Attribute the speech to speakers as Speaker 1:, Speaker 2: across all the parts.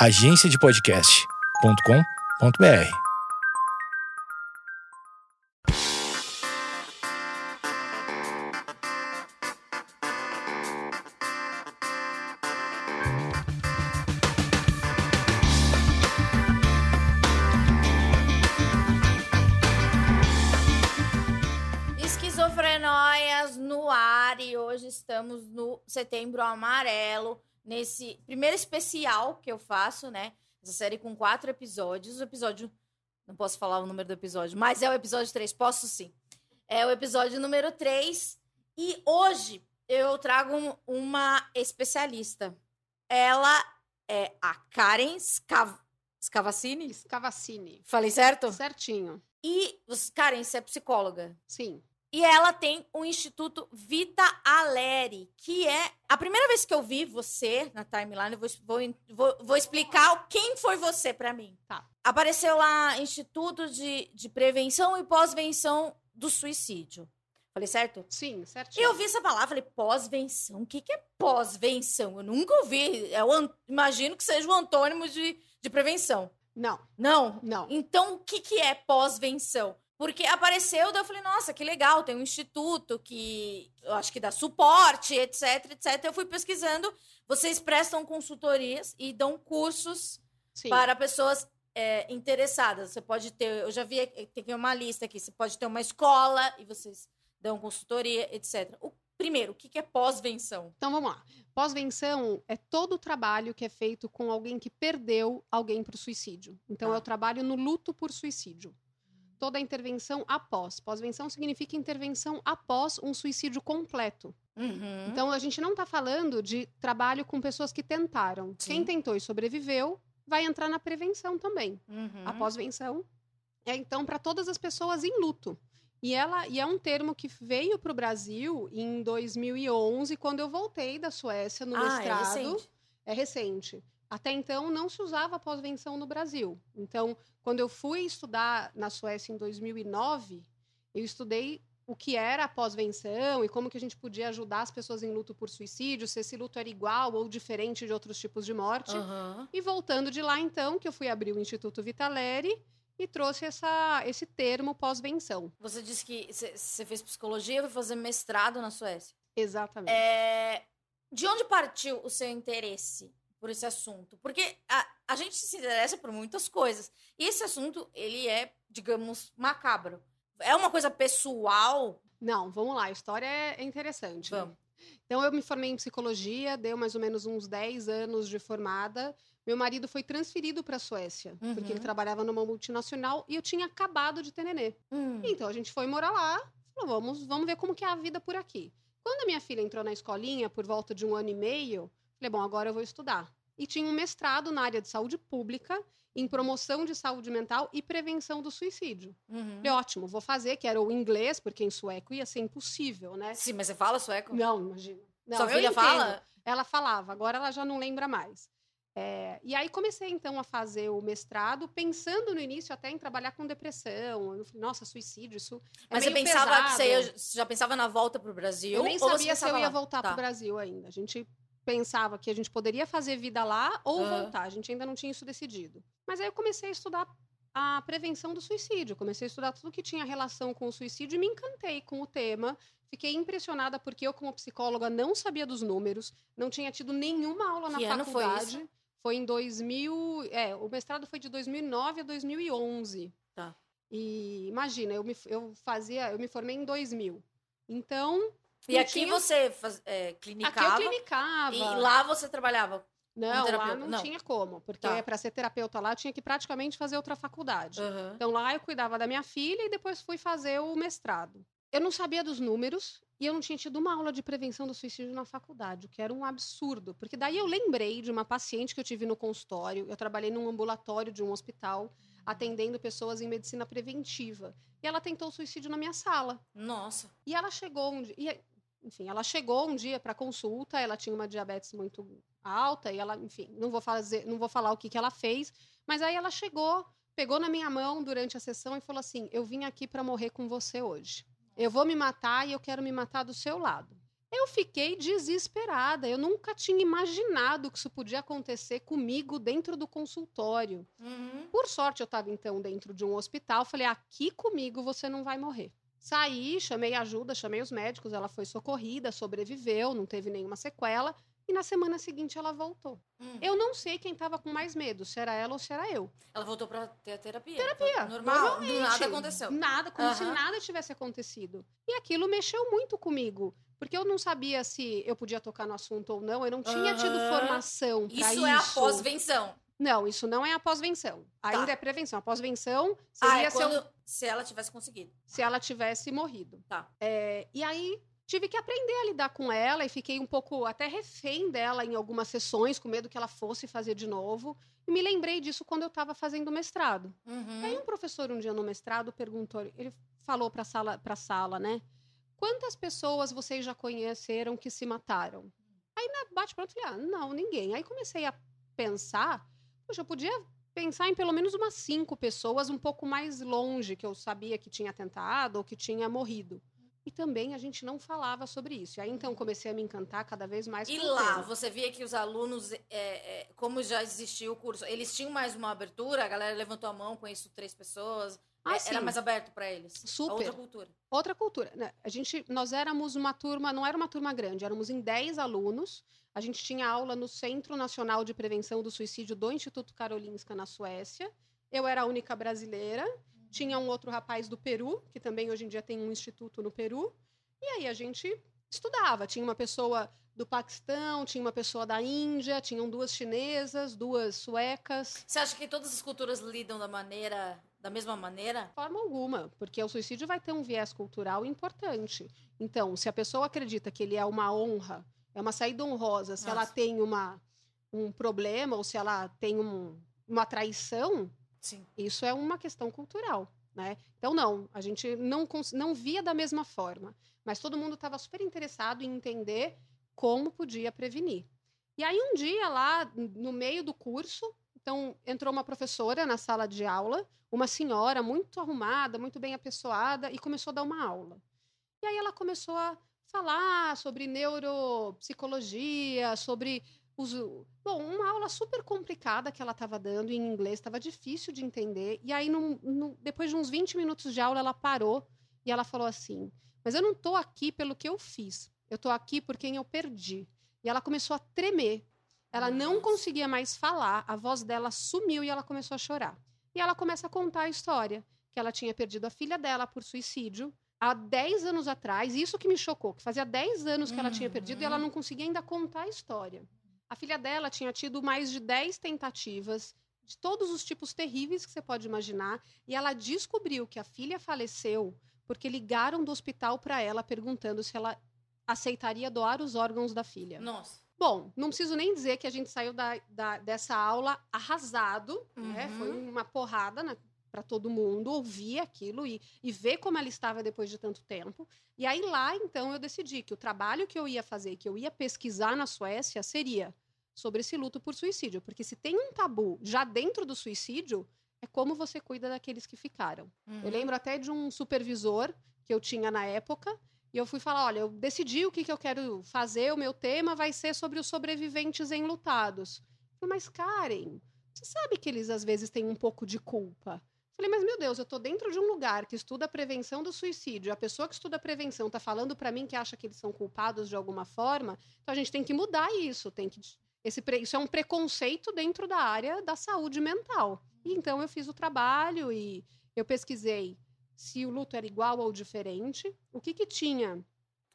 Speaker 1: agenciadepodcast.com.br.
Speaker 2: Esquizofrenóias no ar e hoje estamos no Setembro Amarelo, nesse primeiro especial que eu faço, né? Essa série com quatro episódios. O episódio. Não posso falar o número do episódio, mas é o episódio 3. Posso sim. É o episódio número 3. E hoje eu trago um- uma especialista. Ela é a Karen Scav... Scavacini?
Speaker 3: Scavacini.
Speaker 2: Falei certo?
Speaker 3: Certinho.
Speaker 2: E, Karen, você é psicóloga.
Speaker 3: Sim.
Speaker 2: E ela tem o Instituto Vita Aleri, que é. A primeira vez que eu vi você na timeline, eu vou, vou, vou, explicar quem foi você pra mim.
Speaker 3: Tá.
Speaker 2: Apareceu lá Instituto de, de Prevenção e Pós-Venção do Suicídio. Falei certo?
Speaker 3: Sim,
Speaker 2: E
Speaker 3: certinho.
Speaker 2: eu vi essa palavra, falei, pós-venção. O que, que é pós-venção? Eu nunca ouvi. É o, an- imagino que seja o antônimo de, de prevenção.
Speaker 3: Não,
Speaker 2: Não?
Speaker 3: não.
Speaker 2: Então, o que, que é pós-venção? Porque apareceu, daí eu falei, nossa, que legal, tem um instituto que eu acho que dá suporte, etc, etc. Eu fui pesquisando. Vocês prestam consultorias e dão cursos
Speaker 3: Sim.
Speaker 2: para pessoas é, interessadas. Você pode ter, eu já vi, eh, tem aqui uma lista aqui, você pode ter uma escola e vocês dão consultoria, etc. O, primeiro, o que, é pós-venção?
Speaker 3: Então vamos lá. Pós-venção é todo o trabalho que é feito com alguém que perdeu alguém para o suicídio. Então
Speaker 2: Tá.
Speaker 3: é o trabalho no luto por suicídio. Toda a intervenção após. Pós-venção significa intervenção após um suicídio completo.
Speaker 2: Uhum.
Speaker 3: Então a gente não está falando de trabalho com pessoas que tentaram.
Speaker 2: Sim.
Speaker 3: Quem tentou e sobreviveu vai entrar na prevenção também.
Speaker 2: Uhum.
Speaker 3: A pós-venção é então para todas as pessoas em luto. E ela e é um termo que veio para o Brasil em 2011, quando eu voltei da Suécia no
Speaker 2: ah, é
Speaker 3: mestrado.
Speaker 2: recente.
Speaker 3: É recente. Até então não se usava pós-venção no Brasil. Então, quando eu fui estudar na Suécia em 2009, eu estudei o que era a pós-venção e como que a gente podia ajudar as pessoas em luto por suicídio, se esse luto era igual ou diferente de outros tipos de morte.
Speaker 2: Aham.
Speaker 3: E voltando de lá, então, que eu fui abrir o Instituto Vitaleri e trouxe essa, esse termo pós-venção.
Speaker 2: Você disse que você fez psicologia e foi fazer mestrado na Suécia.
Speaker 3: Exatamente.
Speaker 2: É, De onde partiu o seu interesse por esse assunto? Porque a, a gente se interessa por muitas coisas. E esse assunto, ele é, digamos, macabro. É uma coisa pessoal.
Speaker 3: Não, vamos lá, a história é interessante.
Speaker 2: Vamos.
Speaker 3: Então, eu me formei em psicologia, deu mais ou menos uns 10 anos de formada. Meu marido foi transferido para a Suécia,
Speaker 2: Uhum.
Speaker 3: porque ele trabalhava numa multinacional e eu tinha acabado de ter nenê.
Speaker 2: Hum.
Speaker 3: Então, a gente foi morar lá, falou, vamos, vamos ver como que é a vida por aqui. Quando a minha filha entrou na escolinha, por volta de um ano e meio, falei, bom, agora eu vou estudar. E tinha um mestrado na área de saúde pública, em promoção de saúde mental e prevenção do suicídio.
Speaker 2: Uhum.
Speaker 3: Falei, ótimo, vou fazer, que era o inglês, porque em sueco ia ser impossível, né?
Speaker 2: Sim, mas você fala sueco?
Speaker 3: Não, imagina. Não,
Speaker 2: Sua filha fala?
Speaker 3: Ela falava, agora ela já não lembra mais. É, e aí comecei então a fazer o mestrado, pensando no início até em trabalhar com depressão. Eu falei, nossa, suicídio, isso é
Speaker 2: Mas você pensava
Speaker 3: pesado.
Speaker 2: que você, ia- você já pensava na volta pro Brasil?
Speaker 3: Eu nem sabia se eu ia voltar
Speaker 2: Tá.
Speaker 3: para o Brasil ainda. A gente pensava que a gente poderia fazer vida lá ou voltar. A gente ainda não tinha isso decidido. Mas aí eu comecei a estudar a prevenção do suicídio. Comecei a estudar tudo que tinha relação com o suicídio e me encantei com o tema. Fiquei impressionada porque eu, como psicóloga, não sabia dos números, não tinha tido nenhuma aula
Speaker 2: Que
Speaker 3: na
Speaker 2: ano foi
Speaker 3: faculdade.
Speaker 2: isso?
Speaker 3: Foi em 2000. É, o mestrado foi de 2009 a 2011.
Speaker 2: Tá.
Speaker 3: E imagina, eu me, eu fazia, eu me formei em 2000. Então.
Speaker 2: E
Speaker 3: não
Speaker 2: aqui
Speaker 3: tinha-
Speaker 2: você faz, é,
Speaker 3: Aqui eu
Speaker 2: clinicava,
Speaker 3: clinicava.
Speaker 2: e lá você trabalhava?
Speaker 3: Não, lá não,
Speaker 2: Não.
Speaker 3: tinha como, porque
Speaker 2: Tá.
Speaker 3: para ser terapeuta lá eu tinha que praticamente fazer outra faculdade.
Speaker 2: Aham.
Speaker 3: Então lá eu cuidava da minha filha e depois fui fazer o mestrado. Eu não sabia dos números e eu não tinha tido uma aula de prevenção do suicídio na faculdade, o que era um absurdo, porque daí eu lembrei de uma paciente que eu tive no consultório, eu trabalhei num ambulatório de um hospital atendendo pessoas em medicina preventiva. E ela tentou suicídio na minha sala.
Speaker 2: Nossa.
Speaker 3: E ela chegou um dia, e, enfim, ela chegou um dia para consulta, ela tinha uma diabetes muito alta e ela, enfim, não vou fazer, não vou falar o que que ela fez, mas aí ela chegou, pegou na minha mão durante a sessão e falou assim: "Eu vim aqui para morrer com você hoje. Eu vou me matar e eu quero me matar do seu lado". Eu fiquei desesperada. Eu nunca tinha imaginado que isso podia acontecer comigo dentro do consultório.
Speaker 2: Uhum.
Speaker 3: Por sorte, eu estava então dentro de um hospital. Falei: aqui comigo você não vai morrer. Saí, chamei ajuda, chamei os médicos. Ela foi socorrida, sobreviveu, não teve nenhuma sequela. E na semana seguinte ela voltou.
Speaker 2: Hum.
Speaker 3: Eu não sei quem estava com mais medo, se era ela ou se era eu.
Speaker 2: Ela voltou pra ter a terapia.
Speaker 3: Terapia.
Speaker 2: Normal. Nada aconteceu.
Speaker 3: Nada, como se nada tivesse acontecido. E aquilo mexeu muito comigo. Porque eu não sabia se eu podia tocar no assunto ou não. Eu não tinha tido formação pra
Speaker 2: Isso,
Speaker 3: isso.
Speaker 2: é a pós-venção.
Speaker 3: Não, isso não é a pós-venção. Ainda
Speaker 2: Tá.
Speaker 3: é prevenção. A pós-venção
Speaker 2: Ah,
Speaker 3: seria
Speaker 2: é
Speaker 3: se, eu-
Speaker 2: quando... se ela tivesse conseguido.
Speaker 3: se ela tivesse morrido.
Speaker 2: Tá.
Speaker 3: É, e aí tive que aprender a lidar com ela e fiquei um pouco até refém dela em algumas sessões, com medo que ela fosse fazer de novo. E me lembrei disso quando eu estava fazendo mestrado.
Speaker 2: Uhum.
Speaker 3: Aí um professor um dia no mestrado perguntou, ele falou para sala, para sala, né? Quantas pessoas vocês já conheceram que se mataram? Aí na bate pronto, falei, ah, não, ninguém. Aí comecei a pensar, poxa, eu podia pensar em pelo menos umas cinco pessoas um pouco mais longe que eu sabia que tinha tentado ou que tinha morrido. E também a gente não falava sobre isso. E aí então comecei a me encantar cada vez mais
Speaker 2: E lá, você via que os alunos, é, é, como já existia o curso, eles tinham mais uma abertura? A galera levantou a mão, conheço três pessoas.
Speaker 3: Ah,
Speaker 2: É, Era mais aberto pra eles.
Speaker 3: Super.
Speaker 2: Outra cultura.
Speaker 3: Outra cultura. né? A gente, nós éramos uma turma, não era uma turma grande, éramos em 10 alunos. A gente tinha aula no Centro Nacional de Prevenção do Suicídio do Instituto Karolinska, na Suécia. Eu era a única brasileira. Tinha um outro rapaz do Peru, que também hoje em dia tem um instituto no Peru. E aí a gente estudava. Tinha uma pessoa do Paquistão, tinha uma pessoa da Índia, tinham duas chinesas, duas suecas.
Speaker 2: Você acha que todas as culturas lidam da maneira, da mesma maneira?
Speaker 3: De forma alguma, porque o suicídio vai ter um viés cultural importante. Então, se a pessoa acredita que ele é uma honra, é uma saída honrosa, se ela
Speaker 2: Nossa.
Speaker 3: tem uma, um problema ou se ela tem um- uma traição,
Speaker 2: Sim.
Speaker 3: isso é uma questão cultural, né? Então, não, a gente não, não via da mesma forma, mas todo mundo estava super interessado em entender como podia prevenir. E aí, um dia lá, no meio do curso, então entrou uma professora na sala de aula, uma senhora muito arrumada, muito bem apessoada, e começou a dar uma aula. E aí ela começou a falar sobre neuropsicologia, sobre os. Bom, uma aula super complicada que ela estava dando em inglês, estava difícil de entender. E aí, num- num- depois de uns 20 minutos de aula, ela parou e ela falou assim: Mas eu não estou aqui pelo que eu fiz, eu estou aqui por quem eu perdi. E ela começou a tremer. Ela não conseguia mais falar, a voz dela sumiu e ela começou a chorar. E ela começa a contar a história, que ela tinha perdido a filha dela por suicídio há 10 anos atrás. Isso que me chocou, que fazia 10 anos que ela tinha perdido e ela
Speaker 2: Uhum.
Speaker 3: não conseguia ainda contar a história. A filha dela tinha tido mais de 10 tentativas de todos os tipos terríveis que você pode imaginar, e ela descobriu que a filha faleceu porque ligaram do hospital para ela perguntando se ela aceitaria doar os órgãos da filha.
Speaker 2: Nossa.
Speaker 3: Bom, não preciso nem dizer que a gente saiu da, da- dessa aula arrasado, né?
Speaker 2: Uhum.
Speaker 3: Foi uma porrada para todo mundo ouvir aquilo e, e ver como ela estava depois de tanto tempo. E aí lá, então, eu decidi que o trabalho que eu ia fazer, que eu ia pesquisar na Suécia, seria sobre esse luto por suicídio. Porque se tem um tabu já dentro do suicídio, é como você cuida daqueles que ficaram.
Speaker 2: Uhum.
Speaker 3: Eu lembro até de um supervisor que eu tinha na época, e eu fui falar: olha, eu decidi o que, que eu quero fazer, o meu tema vai ser sobre os sobreviventes enlutados. Eu falei, mas Karen, você sabe que eles às vezes têm um pouco de culpa. Falei, mas meu Deus, eu tô dentro de um lugar que estuda a prevenção do suicídio. A pessoa que estuda a prevenção tá falando para mim que acha que eles são culpados de alguma forma. Então a gente tem que mudar isso. Tem que esse isso é um preconceito dentro da área da saúde mental. E então eu fiz o trabalho e eu pesquisei se o luto era igual ou diferente, o que que tinha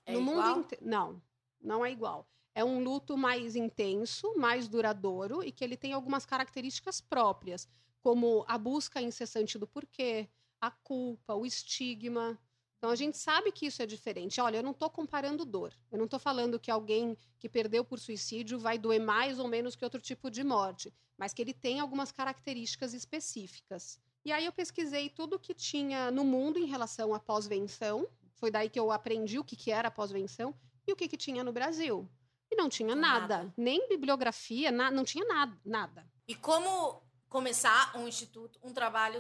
Speaker 2: É
Speaker 3: no
Speaker 2: igual?
Speaker 3: mundo inte- Não, não é igual. É um luto mais intenso, mais duradouro e que ele tem algumas características próprias, como a busca incessante do porquê, a culpa, o estigma. Então a gente sabe que isso é diferente. Olha, eu não estou comparando dor. Eu não estou falando que alguém que perdeu por suicídio vai doer mais ou menos que outro tipo de morte, mas que ele tem algumas características específicas. E aí eu pesquisei tudo que tinha no mundo em relação à pós-venção. Foi daí que eu aprendi o que, que era pós-venção e o que, que tinha no Brasil. E não tinha nada,
Speaker 2: Nada.
Speaker 3: nem bibliografia, na- não tinha nada, nada.
Speaker 2: E como começar um instituto, um trabalho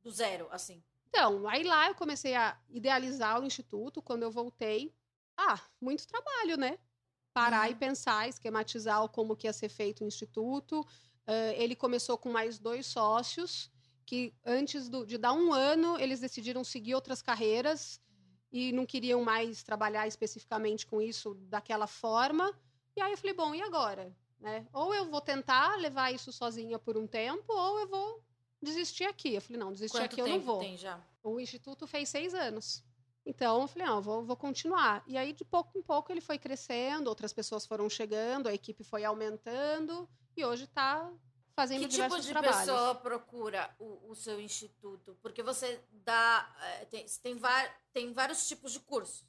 Speaker 2: do zero, assim?
Speaker 3: Então, aí lá eu comecei a idealizar o instituto. Quando eu voltei, Ah, muito trabalho, né? Parar e pensar, esquematizar como que ia ser feito o instituto. Uh, ele começou com mais dois sócios, que antes do, de dar um ano, eles decidiram seguir outras carreiras e não queriam mais trabalhar especificamente com isso daquela forma. E aí eu falei, bom, e agora? Né? Ou eu vou tentar levar isso sozinha por um tempo, ou eu vou desistir aqui. Eu falei, não, desistir
Speaker 2: Quanto
Speaker 3: aqui eu não vou.
Speaker 2: Tem já?
Speaker 3: O instituto fez seis anos. Então, eu falei, não, vou, vou continuar. E aí, de pouco em pouco, ele foi crescendo, outras pessoas foram chegando, a equipe foi aumentando, e hoje está fazendo
Speaker 2: que
Speaker 3: diversos
Speaker 2: tipo de
Speaker 3: trabalhos.
Speaker 2: pessoa procura o, o, seu instituto? Porque você dá. É, tem, tem, tem vários tipos de cursos.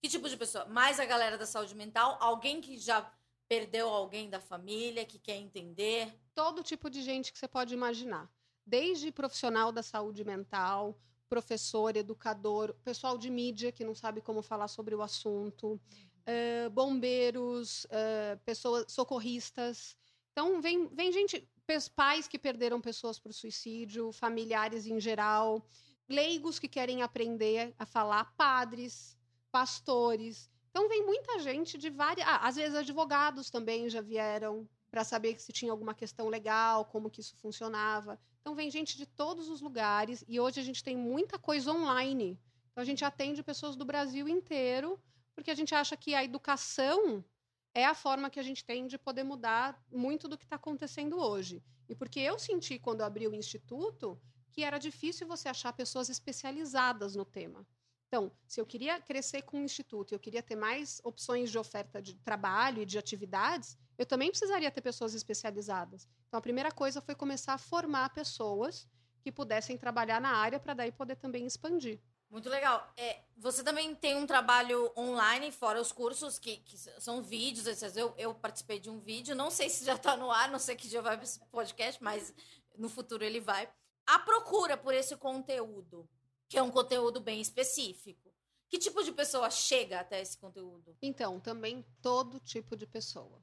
Speaker 2: Que tipo de pessoa? Mais a galera da saúde mental? Alguém que já perdeu alguém da família, que quer entender?
Speaker 3: Todo tipo de gente que você pode imaginar. Desde profissional da saúde mental, professor, educador, pessoal de mídia que não sabe como falar sobre o assunto, uh, bombeiros, uh, pessoas socorristas. Então vem, vem gente, pais que perderam pessoas por suicídio, familiares em geral, leigos que querem aprender a falar, padres, pastores. Então vem muita gente de várias, ah, às vezes advogados também já vieram para saber se tinha alguma questão legal, como que isso funcionava. Então vem gente de todos os lugares e hoje a gente tem muita coisa online. Então a gente atende pessoas do Brasil inteiro, porque a gente acha que a educação é a forma que a gente tem de poder mudar muito do que está acontecendo hoje. E porque eu senti quando eu abri o instituto que era difícil você achar pessoas especializadas no tema. Então, se eu queria crescer com o instituto, eu queria ter mais opções de oferta de trabalho e de atividades, eu também precisaria ter pessoas especializadas. Então, a primeira coisa foi começar a formar pessoas que pudessem trabalhar na área para daí poder também expandir.
Speaker 2: Muito legal. É, você também tem um trabalho online, fora os cursos, que, que são vídeos. Eu, eu participei de um vídeo, não sei se já está no ar, não sei que dia vai esse podcast, mas no futuro ele vai. A procura por esse conteúdo, que é um conteúdo bem específico. Que tipo de pessoa chega até esse conteúdo?
Speaker 3: Então, também todo tipo de pessoa.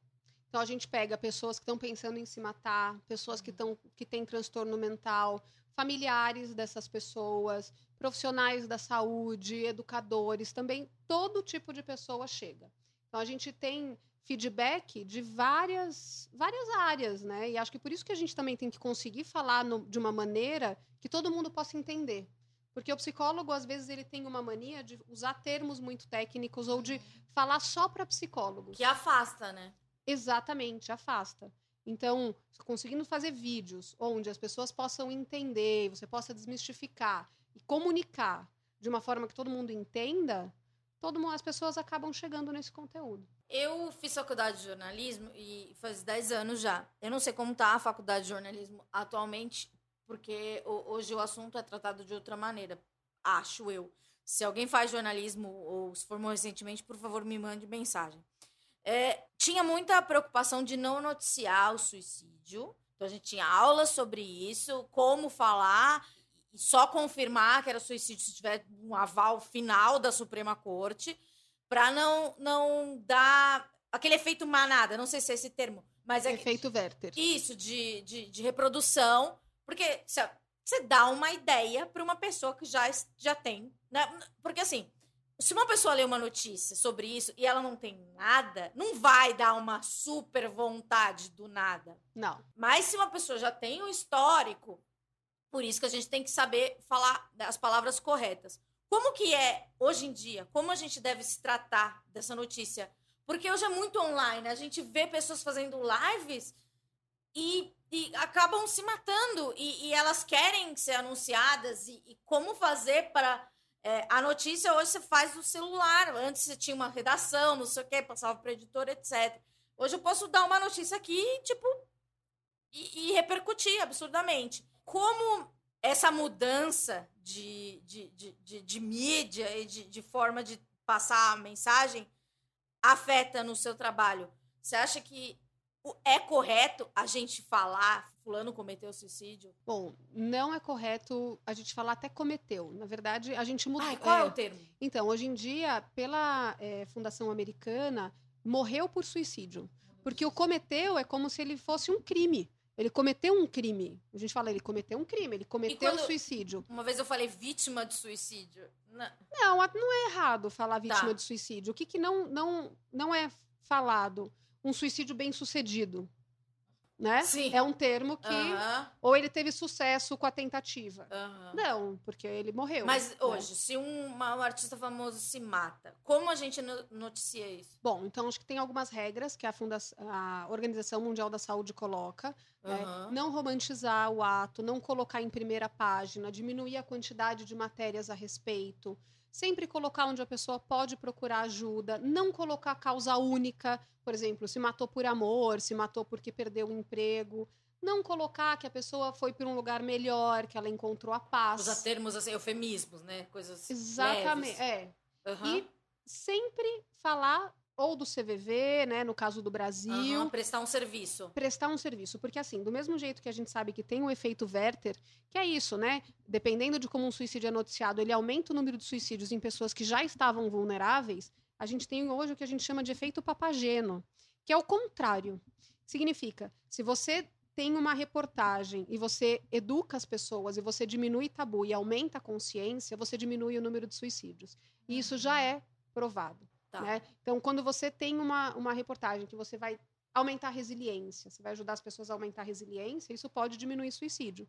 Speaker 3: Então a gente pega pessoas que estão pensando em se matar, pessoas que, tão, que têm transtorno mental, familiares dessas pessoas, profissionais da saúde, educadores, também todo tipo de pessoa chega. Então a gente tem feedback de várias várias áreas, né? E acho que por isso que a gente também tem que conseguir falar no, de uma maneira que todo mundo possa entender. Porque o psicólogo, às vezes, ele tem uma mania de usar termos muito técnicos ou de falar só para psicólogos.
Speaker 2: Que afasta, né?
Speaker 3: Exatamente, afasta. Então, conseguindo fazer vídeos onde as pessoas possam entender, você possa desmistificar e comunicar de uma forma que todo mundo entenda, todo mundo, as pessoas acabam chegando nesse conteúdo.
Speaker 2: Eu fiz faculdade de jornalismo e faz 10 anos já. Eu não sei como está a faculdade de jornalismo atualmente, porque hoje o assunto é tratado de outra maneira, acho eu. Se alguém faz jornalismo ou se formou recentemente, por favor, me mande mensagem. É, tinha muita preocupação de não noticiar o suicídio. Então a gente tinha aulas sobre isso, como falar e só confirmar que era suicídio se tiver um aval final da Suprema Corte, para não não dar aquele efeito manada, não sei se é esse termo, mas é
Speaker 3: efeito Werther.
Speaker 2: Isso de, de, de reprodução, porque você dá uma ideia para uma pessoa que já já tem, né? Porque assim, se uma pessoa lê uma notícia sobre isso e ela não tem nada, não vai dar uma super vontade do nada.
Speaker 3: Não.
Speaker 2: Mas se uma pessoa já tem um histórico, por isso que a gente tem que saber falar as palavras corretas. Como que é hoje em dia? Como a gente deve se tratar dessa notícia? Porque hoje é muito online, a gente vê pessoas fazendo lives e, e acabam se matando e, e, elas querem ser anunciadas e, e como fazer para é, a notícia hoje você faz no celular. Antes você tinha uma redação, não sei o quê, passava para editor, etc. Hoje eu posso dar uma notícia aqui, tipo, e, e repercutir absurdamente. Como essa mudança de, de, de, de, de mídia e de, de forma de passar a mensagem afeta no seu trabalho? Você acha que é correto a gente falar fulano cometeu suicídio?
Speaker 3: Bom, não é correto a gente falar até cometeu. Na verdade, a gente mudou.
Speaker 2: Ai, qual é, é o termo?
Speaker 3: Então, hoje em dia, pela é, Fundação Americana, morreu por suicídio. Porque o cometeu é como se ele fosse um crime. Ele cometeu um crime. A gente fala, ele cometeu um crime, ele cometeu
Speaker 2: quando-
Speaker 3: suicídio.
Speaker 2: Uma vez eu falei vítima de suicídio. Não.
Speaker 3: Não, não é errado falar vítima
Speaker 2: Tá.
Speaker 3: de suicídio. O que, que não, não, não é falado? Um suicídio bem sucedido. Né?
Speaker 2: Sim.
Speaker 3: É um termo que. Ou ele teve sucesso com a tentativa. Não, porque ele morreu.
Speaker 2: Mas
Speaker 3: né?
Speaker 2: hoje, se um, uma- um artista famoso se mata, como a gente no- noticia isso?
Speaker 3: Bom, então acho que tem algumas regras que a, Fundação, a Organização Mundial da Saúde coloca. né? Não romantizar o ato, não colocar em primeira página, diminuir a quantidade de matérias a respeito. Sempre colocar onde a pessoa pode procurar ajuda, não colocar causa única, por exemplo, se matou por amor, se matou porque perdeu o emprego. Não colocar que a pessoa foi para um lugar melhor, que ela encontrou a paz.
Speaker 2: Usar termos assim, eufemismos, né? Coisas.
Speaker 3: Exatamente.
Speaker 2: leves.
Speaker 3: É,
Speaker 2: Aham.
Speaker 3: e sempre falar ou do CVV, né, no caso do Brasil,
Speaker 2: Aham, Prestar um serviço.
Speaker 3: prestar um serviço, porque assim, do mesmo jeito que a gente sabe que tem o efeito Werther, que é isso, né? Dependendo de como um suicídio é noticiado, ele aumenta o número de suicídios em pessoas que já estavam vulneráveis, a gente tem hoje o que a gente chama de efeito papageno, que é o contrário. Significa, se você tem uma reportagem e você educa as pessoas e você diminui tabu e aumenta a consciência, você diminui o número de suicídios. E isso já é provado.
Speaker 2: Tá.
Speaker 3: Né? Então, quando você tem uma, uma reportagem que você vai aumentar a resiliência, você vai ajudar as pessoas a aumentar a resiliência, isso pode diminuir suicídio.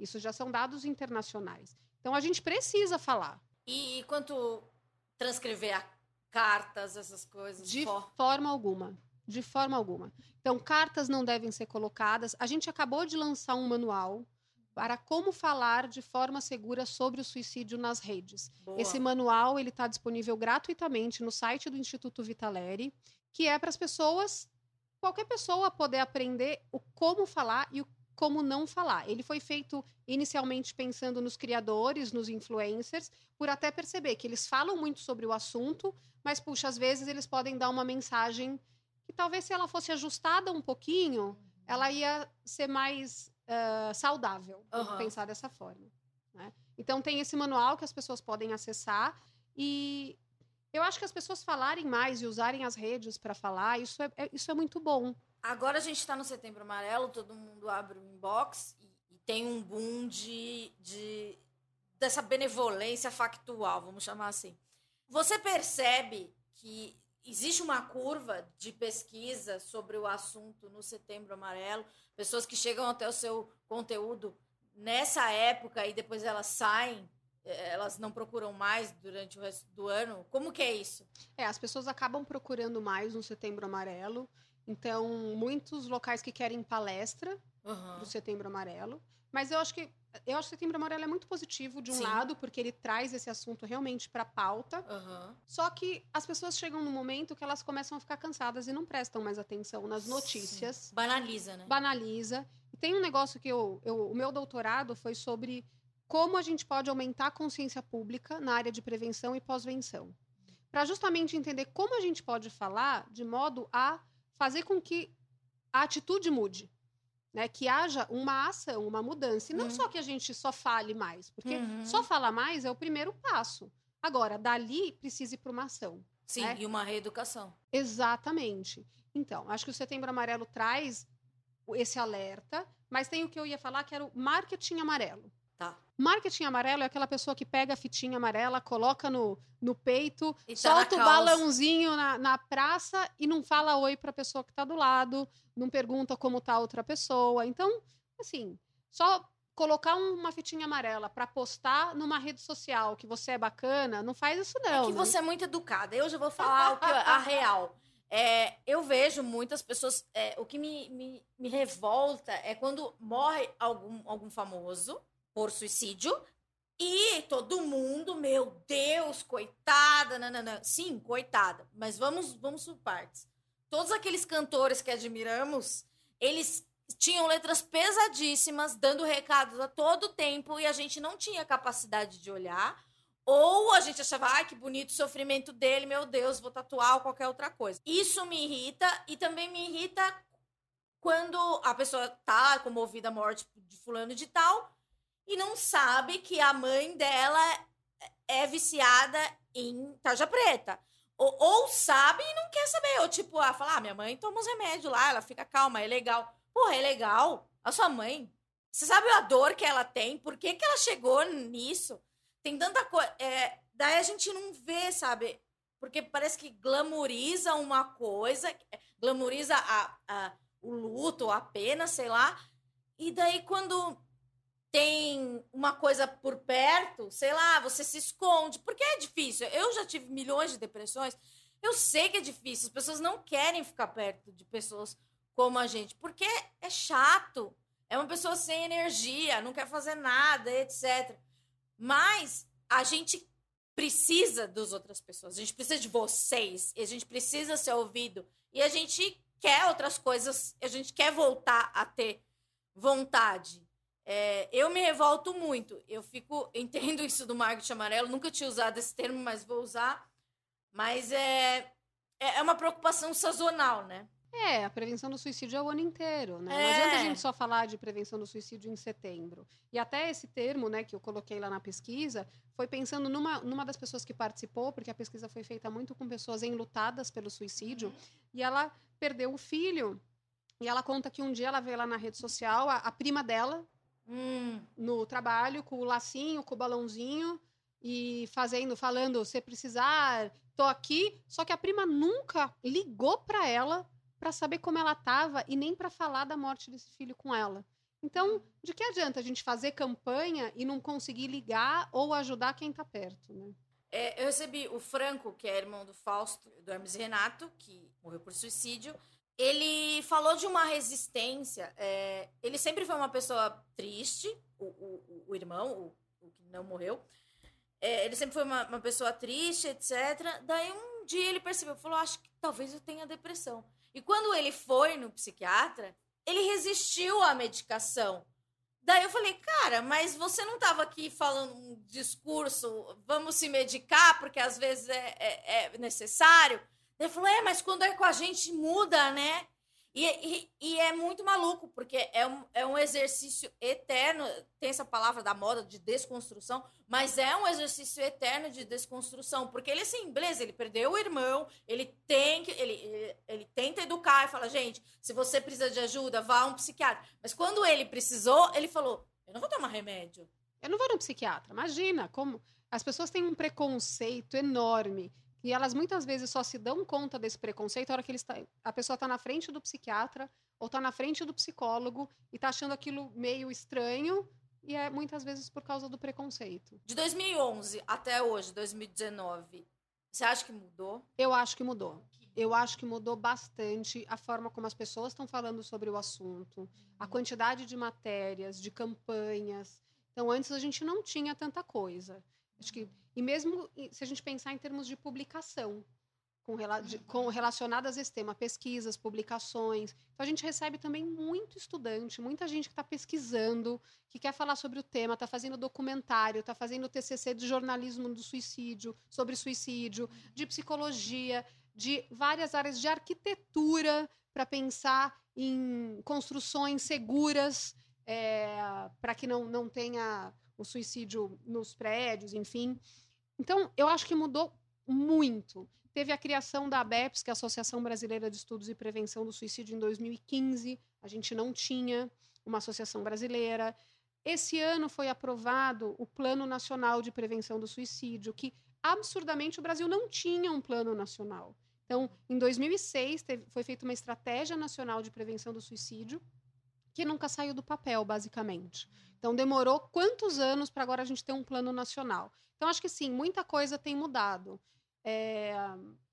Speaker 3: Isso já são dados internacionais. Então, a gente precisa falar.
Speaker 2: E, e quanto transcrever a cartas, essas coisas?
Speaker 3: De
Speaker 2: fo-
Speaker 3: forma alguma. De forma alguma. Então, cartas não devem ser colocadas. A gente acabou de lançar um manual para como falar de forma segura sobre o suicídio nas redes.
Speaker 2: Boa.
Speaker 3: Esse manual ele está disponível gratuitamente no site do Instituto Vitaleri, que é para as pessoas, qualquer pessoa poder aprender o como falar e o como não falar. Ele foi feito inicialmente pensando nos criadores, nos influencers, por até perceber que eles falam muito sobre o assunto, mas puxa, às vezes eles podem dar uma mensagem que talvez se ela fosse ajustada um pouquinho, ela ia ser mais ah, saudável, pensar dessa forma. né? Então tem esse manual que as pessoas podem acessar e eu acho que as pessoas falarem mais e usarem as redes para falar, isso é, é- isso é muito bom.
Speaker 2: Agora a gente está no Setembro Amarelo, todo mundo abre o inbox e, e tem um boom de, de dessa benevolência factual, vamos chamar assim. Você percebe que existe uma curva de pesquisa sobre o assunto no Setembro Amarelo, pessoas que chegam até o seu conteúdo nessa época e depois elas saem, eh, elas não procuram mais durante o resto do ano. Como que é isso?
Speaker 3: É, as pessoas acabam procurando mais no Setembro Amarelo. Então, muitos locais que querem palestra
Speaker 2: Aham.
Speaker 3: do Setembro Amarelo. Mas eu acho que eu acho que Setembro Amarelo é muito positivo de um
Speaker 2: Sim.
Speaker 3: lado, porque ele traz esse assunto realmente para pauta.
Speaker 2: Aham.
Speaker 3: Só que as pessoas chegam num momento que elas começam a ficar cansadas e não prestam mais atenção nas notícias.
Speaker 2: Sim. Banaliza, né?
Speaker 3: banaliza. E tem um negócio que eu, eu- o meu doutorado foi sobre como a gente pode aumentar a consciência pública na área de prevenção e pós-venção. Para justamente entender como a gente pode falar de modo a fazer com que a atitude mude. Né, que haja uma ação, uma mudança. E não
Speaker 2: Uhum.
Speaker 3: só que a gente só fale mais, porque
Speaker 2: Uhum.
Speaker 3: só falar mais é o primeiro passo. Agora, dali precisa ir para uma ação.
Speaker 2: Sim,
Speaker 3: né?
Speaker 2: e uma reeducação.
Speaker 3: Exatamente. Então, acho que o Setembro Amarelo traz esse alerta, mas tem o que eu ia falar que era o marketing amarelo.
Speaker 2: Tá.
Speaker 3: Marketing amarelo é aquela pessoa que pega a fitinha amarela, coloca no, no peito,
Speaker 2: tá
Speaker 3: solta o balãozinho na, na praça e não fala oi para a pessoa que está do lado, não pergunta como tá a outra pessoa. Então, assim, só colocar um- uma fitinha amarela para postar numa rede social que você é bacana, não faz isso não.
Speaker 2: é que
Speaker 3: né?
Speaker 2: você é muito educada. Eu já vou falar que, a real. É, eu vejo muitas pessoas. é, o que me, me, me revolta é quando morre algum, algum famoso por suicídio e todo mundo, meu Deus, coitada, nananã. Sim, coitada. Mas vamos, vamos por partes. Todos aqueles cantores que admiramos, eles tinham letras pesadíssimas, dando recados a todo tempo, e a gente não tinha capacidade de olhar. Ou a gente achava, ai, que bonito o sofrimento dele, meu Deus, vou tatuar ou qualquer outra coisa. Isso me irrita e também me irrita quando a pessoa tá comovida a morte de fulano de tal e não sabe que a mãe dela é viciada em tarja preta. Ou, ou sabe e não quer saber. Ou tipo, ah, falar, ah, minha mãe toma uns remédios lá, ela fica calma, é legal. Porra, é legal. a sua mãe. Você sabe a dor que ela tem? Por que, que ela chegou nisso? Tem tanta coisa. É, daí a gente não vê, sabe? Porque parece que glamoriza uma coisa, glamoriza a, a, o luto, a pena, sei lá. E daí quando tem uma coisa por perto, sei lá, você se esconde. Porque é difícil. Eu já tive milhões de depressões. Eu sei que é difícil. As pessoas não querem ficar perto de pessoas como a gente, porque é chato. É uma pessoa sem energia, não quer fazer nada, etc. Mas a gente precisa das outras pessoas. A gente precisa de vocês. A gente precisa ser ouvido. E a gente quer outras coisas. A gente quer voltar a ter vontade. É, eu me revolto muito. Eu fico. Entendo isso do marketing amarelo. Nunca tinha usado esse termo, mas vou usar. Mas é, é, é uma preocupação sazonal, né?
Speaker 3: É, a prevenção do suicídio é o ano inteiro, né? É. Não adianta a gente só falar de prevenção do suicídio em setembro. E até esse termo, né, que eu coloquei lá na pesquisa, foi pensando numa, numa das pessoas que participou, porque a pesquisa foi feita muito com pessoas enlutadas pelo suicídio, uhum. e ela perdeu o filho. E ela conta que um dia ela veio lá na rede social, a, a prima dela, hum. no trabalho, com o lacinho, com o balãozinho, e fazendo, falando, se precisar, tô aqui. Só que a prima nunca ligou para ela para saber como ela estava e nem para falar da morte desse filho com ela. Então, de que adianta a gente fazer campanha e não conseguir ligar ou ajudar quem está perto, né?
Speaker 2: É, eu recebi o Franco, que é irmão do Fausto, do Hermes Renato, que morreu por suicídio. Ele falou de uma resistência. É, ele sempre foi uma pessoa triste, o, o, o irmão, o, o, que não morreu. É, ele sempre foi uma, uma pessoa triste, etc. Daí um dia ele percebeu, falou: Acho que talvez eu tenha depressão. E quando ele foi no psiquiatra, ele resistiu à medicação. Daí eu falei, cara, mas você não estava aqui falando um discurso, vamos se medicar, porque às vezes é, é, é necessário. Ele falou, é, mas quando é com a gente muda, né? E, e, e, é muito maluco, porque é um, é um exercício eterno. Tem essa palavra da moda de desconstrução, mas é um exercício eterno de desconstrução. Porque ele, assim, beleza, ele perdeu o irmão, ele tem que. Ele, ele, ele tenta educar e fala, gente, se você precisa de ajuda, vá a um psiquiatra. Mas quando ele precisou, ele falou: eu não vou tomar remédio.
Speaker 3: Eu não vou no psiquiatra. Imagina como. As pessoas têm um preconceito enorme e elas muitas vezes só se dão conta desse preconceito na hora que eles tá, a pessoa está na frente do psiquiatra ou está na frente do psicólogo e está achando aquilo meio estranho e é muitas vezes por causa do preconceito.
Speaker 2: De 2011 até hoje, 2019, você acha que mudou?
Speaker 3: Eu acho que mudou. Eu acho que mudou bastante a forma como as pessoas estão falando sobre o assunto, a quantidade de matérias, de campanhas. Então, antes a gente não tinha tanta coisa. Acho que e mesmo se a gente pensar em termos de publicação, com, de, com relacionadas a esse tema, pesquisas, publicações. Então, a gente recebe também muito estudante, muita gente que está pesquisando, que quer falar sobre o tema, está fazendo documentário, está fazendo TCC de jornalismo do suicídio, sobre suicídio, de psicologia, de várias áreas de arquitetura, para pensar em construções seguras, é, para que não, não tenha o suicídio nos prédios, enfim. Então, eu acho que mudou muito. Teve a criação da ABEPS, que é a Associação Brasileira de Estudos e Prevenção do Suicídio, em 2015. A gente não tinha uma associação brasileira. Esse ano foi aprovado o Plano Nacional de Prevenção do Suicídio, que absurdamente o Brasil não tinha um plano nacional. Então, em 2006, teve, foi feita uma estratégia nacional de prevenção do suicídio, que nunca saiu do papel, basicamente. Então, demorou quantos anos para agora a gente ter um plano nacional? Então, acho que sim, muita coisa tem mudado. É,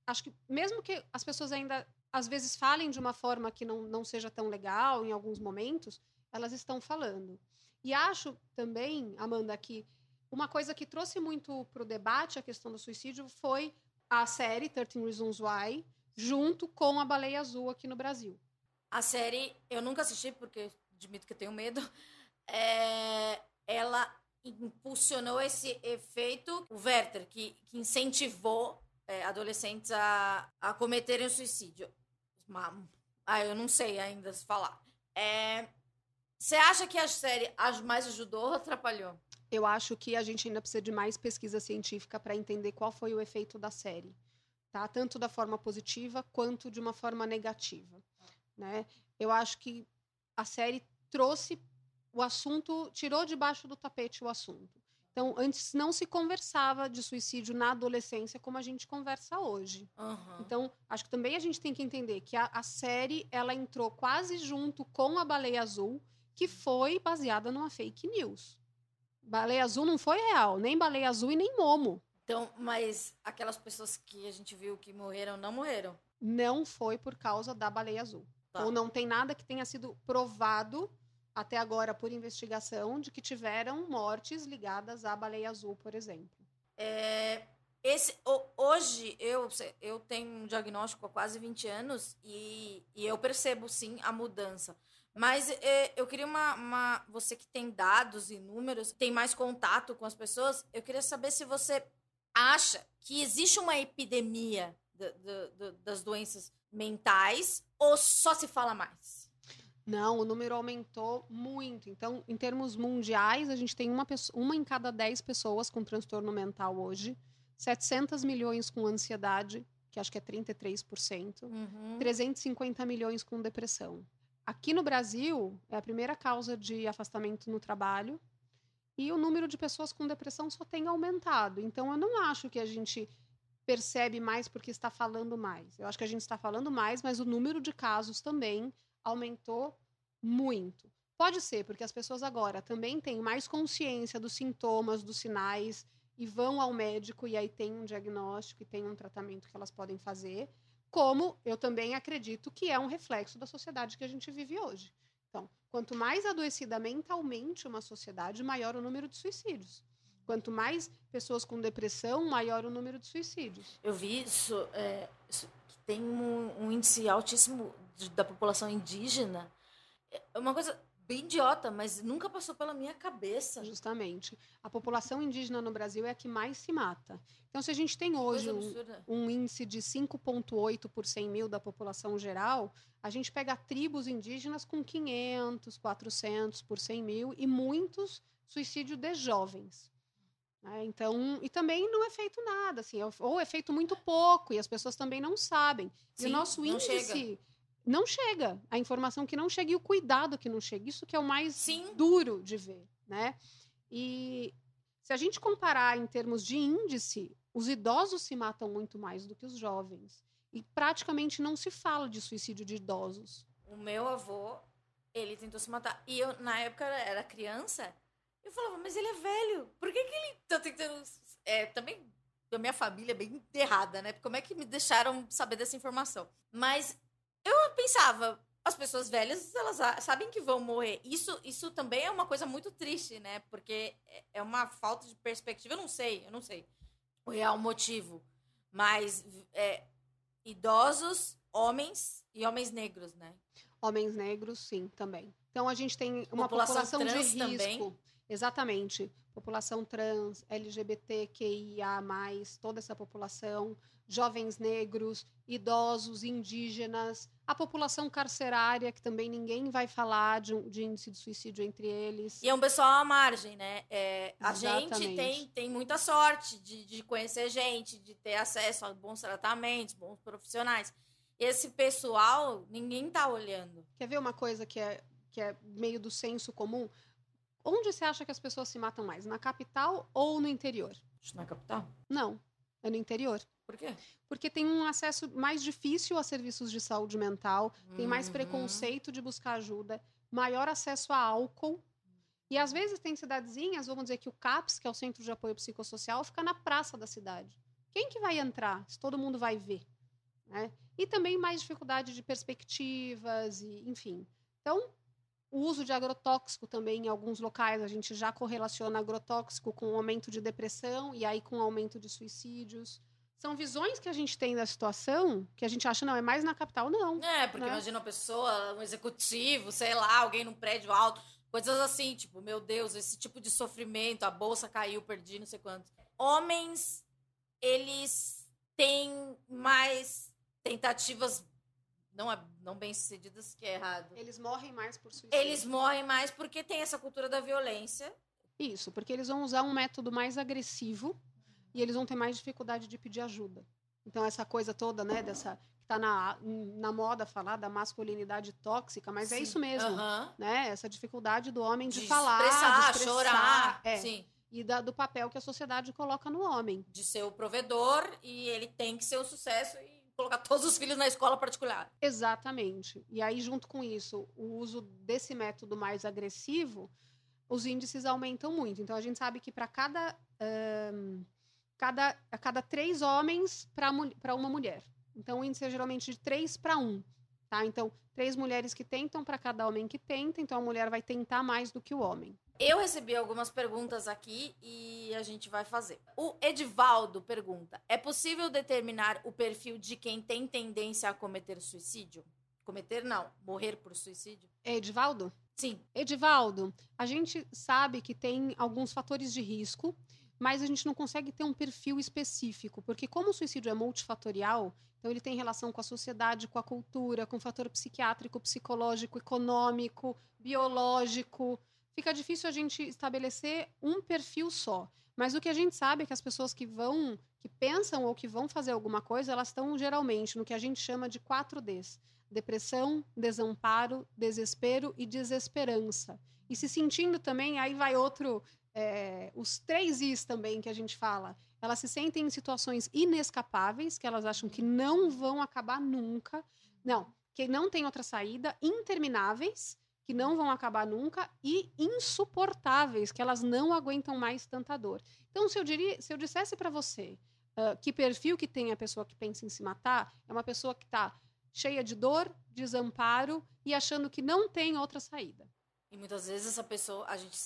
Speaker 3: acho que, mesmo que as pessoas ainda, às vezes, falem de uma forma que não, não seja tão legal em alguns momentos, elas estão falando. E acho também, Amanda, que uma coisa que trouxe muito para o debate a questão do suicídio foi a série 13 Reasons Why, junto com a Baleia Azul aqui no Brasil.
Speaker 2: A série, eu nunca assisti porque admito que tenho medo. É, ela impulsionou esse efeito, o Werther, que, que incentivou é, adolescentes a, a cometerem o suicídio. Ah, eu não sei ainda se falar. É, você acha que a série mais ajudou ou atrapalhou?
Speaker 3: Eu acho que a gente ainda precisa de mais pesquisa científica para entender qual foi o efeito da série, tá? Tanto da forma positiva quanto de uma forma negativa, né? Eu acho que a série trouxe o assunto, tirou debaixo do tapete o assunto. Então, antes não se conversava de suicídio na adolescência como a gente conversa hoje.
Speaker 2: Aham.
Speaker 3: Então, acho que também a gente tem que entender que a, a série ela entrou quase junto com a Baleia Azul, que foi baseada numa fake news. Baleia Azul não foi real, nem Baleia Azul e nem Momo.
Speaker 2: Então, mas aquelas pessoas que a gente viu que morreram, não morreram.
Speaker 3: Não foi por causa da Baleia Azul.
Speaker 2: Tá.
Speaker 3: Ou não tem nada que tenha sido provado até agora por investigação de que tiveram mortes ligadas à Baleia Azul, por exemplo.
Speaker 2: É, esse, ho- hoje, eu, eu tenho um diagnóstico há quase 20 anos e, e eu percebo, sim, a mudança. Mas é, eu queria uma, uma- Você que tem dados e números, tem mais contato com as pessoas, eu queria saber se você acha que existe uma epidemia da- da- da- das doenças mentais ou só se fala mais?
Speaker 3: Não, o número aumentou muito. Então, em termos mundiais, a gente tem uma, pessoa, uma em cada 10 pessoas com transtorno mental hoje, 700 milhões com ansiedade, que acho que é 33%,
Speaker 2: Uhum.
Speaker 3: 350 milhões com depressão. Aqui no Brasil, é a primeira causa de afastamento no trabalho e o número de pessoas com depressão só tem aumentado. Então, eu não acho que a gente percebe mais porque está falando mais. Eu acho que a gente está falando mais, mas o número de casos também aumentou muito. Pode ser porque as pessoas agora também têm mais consciência dos sintomas, dos sinais e vão ao médico e aí tem um diagnóstico e tem um tratamento que elas podem fazer como eu também acredito que é um reflexo da sociedade que a gente vive hoje. Então, quanto mais adoecida mentalmente uma sociedade, maior o número de suicídios. Quanto mais pessoas com depressão, maior o número de suicídios.
Speaker 2: Eu vi isso, é, isso que tem um, um índice altíssimo de- da população indígena. É uma coisa bem idiota, mas nunca passou pela minha cabeça.
Speaker 3: Justamente. A população indígena no Brasil é a que mais se mata. Então, se a gente tem hoje um, um índice de 5,8 por 100 mil da população geral, a gente pega tribos indígenas com 500, 400 por 100 mil e muitos suicídio de jovens. Né? Então, e também não é feito nada, assim, ou é feito muito pouco e as pessoas também não sabem. e
Speaker 2: Sim,
Speaker 3: o nosso
Speaker 2: não
Speaker 3: índice
Speaker 2: chega.
Speaker 3: não chega, a informação que não chega e o cuidado que não chega. Isso que é o mais
Speaker 2: Sim.
Speaker 3: duro de ver, né? E se a gente comparar em termos de índice, os idosos se matam muito mais do que os jovens. E praticamente não se fala de suicídio de idosos.
Speaker 2: O meu avô, ele tentou se matar. E eu, na época, era criança. Eu falava, mas ele é velho. Por que, que ele tá tentando. É, também da minha família é bem errada, né? Como é que me deixaram saber dessa informação? Mas eu pensava, as pessoas velhas, elas a- sabem que vão morrer. Isso, isso também é uma coisa muito triste, né? Porque é- é uma falta de perspectiva. Eu não sei, eu não sei o real motivo. Mas é, idosos, homens e homens negros, né?
Speaker 3: Homens negros, sim, também. Então a gente tem uma
Speaker 2: População
Speaker 3: população, de risco.
Speaker 2: também?
Speaker 3: Exatamente. População trans, LGBTQIA, toda essa população, jovens negros, idosos, indígenas, a população carcerária, que também ninguém vai falar de, um- de índice de suicídio entre eles.
Speaker 2: E é um pessoal à margem, né? É, a gente tem, tem muita sorte de, de conhecer gente, de ter acesso a bons tratamentos, bons profissionais. Esse pessoal, ninguém tá olhando.
Speaker 3: Quer ver uma coisa que é, que é meio do senso comum? Onde você acha que as pessoas se matam mais? Na capital ou no interior?
Speaker 2: Na capital.
Speaker 3: Não, é no interior.
Speaker 2: Por quê?
Speaker 3: Porque tem um acesso mais difícil a serviços de saúde mental, tem mais
Speaker 2: Uhum.
Speaker 3: preconceito de buscar ajuda, maior acesso a álcool. E às vezes tem cidadezinhas, vamos dizer que o CAPS, que é o Centro de Apoio Psicossocial, fica na praça da cidade. Quem que vai entrar se todo mundo vai ver? Né? E também mais dificuldade de perspectivas, e enfim. Então, o uso de agrotóxico também em alguns locais, a gente já correlaciona agrotóxico com o aumento de depressão e aí com o aumento de suicídios. São visões que a gente tem da situação que a gente acha, não, é mais na capital, não.
Speaker 2: É, porque
Speaker 3: Né?
Speaker 2: imagina uma pessoa, um executivo, sei lá, alguém num prédio alto, coisas assim, tipo, meu Deus, esse tipo de sofrimento, a bolsa caiu, perdi, não sei quanto. Homens, eles têm mais tentativas não, é- não bem sucedidas, que é errado.
Speaker 3: Eles morrem mais por suicídio.
Speaker 2: Eles morrem mais porque tem essa cultura da violência.
Speaker 3: Isso, porque eles vão usar um método mais agressivo e eles vão ter mais dificuldade de pedir ajuda. Então, essa coisa toda, né, dessa tá na, na moda falar da masculinidade tóxica, mas é
Speaker 2: Sim.
Speaker 3: isso mesmo,
Speaker 2: Aham.
Speaker 3: né? Essa dificuldade do homem de,
Speaker 2: De
Speaker 3: falar,
Speaker 2: expressar,
Speaker 3: de expressar,
Speaker 2: chorar.
Speaker 3: é,
Speaker 2: Sim.
Speaker 3: e da- do papel que a sociedade coloca no homem.
Speaker 2: De ser o provedor e ele tem que ser o sucesso e colocar todos os filhos na escola particular.
Speaker 3: Exatamente. E aí, junto com isso, o uso desse método mais agressivo, os índices aumentam muito. Então, a gente sabe que para cada, ahn, cada, a cada três homens para uma mulher. Então, o índice é geralmente de três para um. Tá? Então, três mulheres que tentam para cada homem que tenta. Então, a mulher vai tentar mais do que o homem.
Speaker 2: Eu recebi algumas perguntas aqui e a gente vai fazer. O Edivaldo pergunta: é possível determinar o perfil de quem tem tendência a cometer suicídio? Cometer não, morrer por suicídio?
Speaker 3: Edivaldo?
Speaker 2: Sim.
Speaker 3: Edivaldo, a gente sabe que tem alguns fatores de risco, mas a gente não consegue ter um perfil específico, porque como o suicídio é multifatorial, então ele tem relação com a sociedade, com a cultura, com o fator psiquiátrico, psicológico, econômico, biológico. Fica difícil a gente estabelecer um perfil só. Mas o que a gente sabe é que as pessoas que vão, que pensam ou que vão fazer alguma coisa, elas estão geralmente no que a gente chama de 4Ds: depressão, desamparo, desespero e desesperança. E se sentindo também, aí vai outro, é, os três Is também que a gente fala. Elas se sentem em situações inescapáveis, que elas acham que não vão acabar nunca. Não, que não tem outra saída, intermináveis, que não vão acabar nunca, e insuportáveis, que elas não aguentam mais tanta dor. Então, se eu, diria, se eu dissesse para você ah, que perfil que tem a pessoa que pensa em se matar, é uma pessoa que está cheia de dor, desamparo e achando que não tem outra saída.
Speaker 2: E muitas vezes essa pessoa, a gente,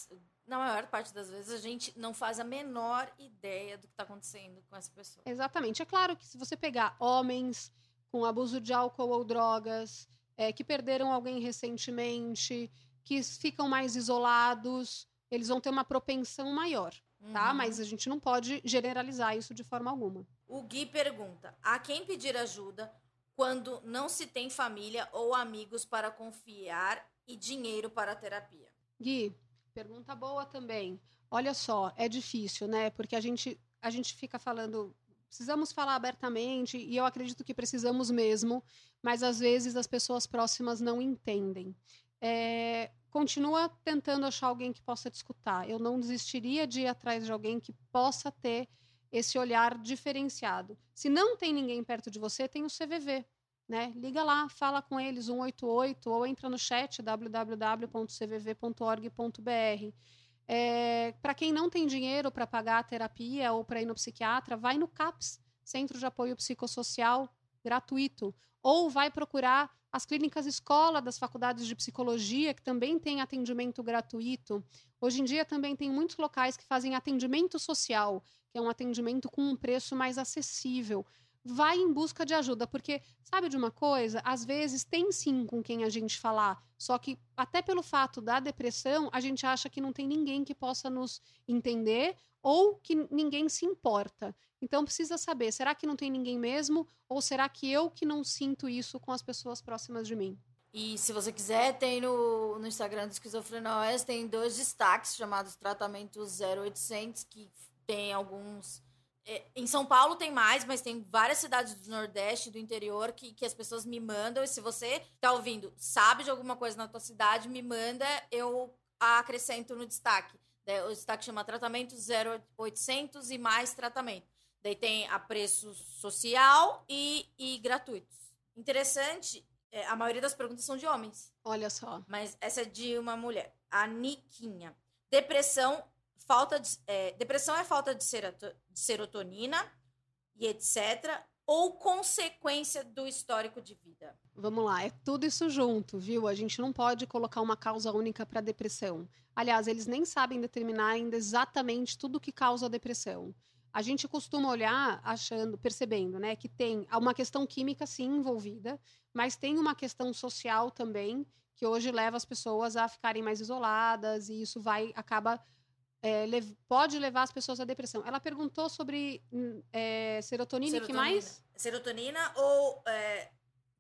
Speaker 2: na maior parte das vezes, a gente não faz a menor ideia do que está acontecendo com essa pessoa.
Speaker 3: Exatamente. É claro que se você pegar homens com abuso de álcool ou drogas, é, que perderam alguém recentemente, que ficam mais isolados, eles vão ter uma propensão maior, tá?
Speaker 2: Uhum.
Speaker 3: Mas a gente não pode generalizar isso de forma alguma.
Speaker 2: O Gui pergunta: a quem pedir ajuda quando não se tem família ou amigos para confiar e dinheiro para a terapia?
Speaker 3: Gui, pergunta boa também. Olha só, é difícil, né? Porque a gente, a gente fica falando, precisamos falar abertamente, e eu acredito que precisamos mesmo, mas às vezes as pessoas próximas não entendem. É, continua tentando achar alguém que possa te escutar. Eu não desistiria de ir atrás de alguém que possa ter esse olhar diferenciado. Se não tem ninguém perto de você, tem o CVV. Né? Liga lá, fala com eles 188 ou entra no chat www.cvv.org.br. É, para quem não tem dinheiro para pagar a terapia ou para ir no psiquiatra, vai no CAPS, Centro de Apoio Psicossocial, gratuito. Ou vai procurar as clínicas escola das faculdades de psicologia, que também tem atendimento gratuito. Hoje em dia também tem muitos locais que fazem atendimento social, que é um atendimento com um preço mais acessível vai em busca de ajuda, porque sabe de uma coisa? Às vezes tem sim com quem a gente falar, só que até pelo fato da depressão, a gente acha que não tem ninguém que possa nos entender ou que ninguém se importa. Então precisa saber, será que não tem ninguém mesmo ou será que eu que não sinto isso com as pessoas próximas de mim?
Speaker 2: E se você quiser, tem no, no Instagram do Esquizofrenóias, tem dois destaques chamados Tratamentos 0800, que tem alguns em São Paulo tem mais, mas tem várias cidades do Nordeste, do interior, que, que as pessoas me mandam. E se você tá ouvindo, sabe de alguma coisa na tua cidade, me manda, eu acrescento no destaque. O destaque chama Tratamento 0800 e mais tratamento. Daí tem a preço social e, e gratuitos. Interessante, é, a maioria das perguntas são de homens.
Speaker 3: Olha só.
Speaker 2: Mas essa é de uma mulher. A Niquinha. Depressão falta de, é, depressão é falta de, seroto, de serotonina e etc. Ou consequência do histórico de vida?
Speaker 3: Vamos lá, é tudo isso junto, viu? A gente não pode colocar uma causa única para depressão. Aliás, eles nem sabem determinar ainda exatamente tudo que causa a depressão. A gente costuma olhar achando, percebendo, né, que tem uma questão química sim envolvida, mas tem uma questão social também que hoje leva as pessoas a ficarem mais isoladas e isso vai acaba é, lev pode levar as pessoas à depressão. Ela perguntou sobre é, serotonina, e que mais?
Speaker 2: Serotonina ou é,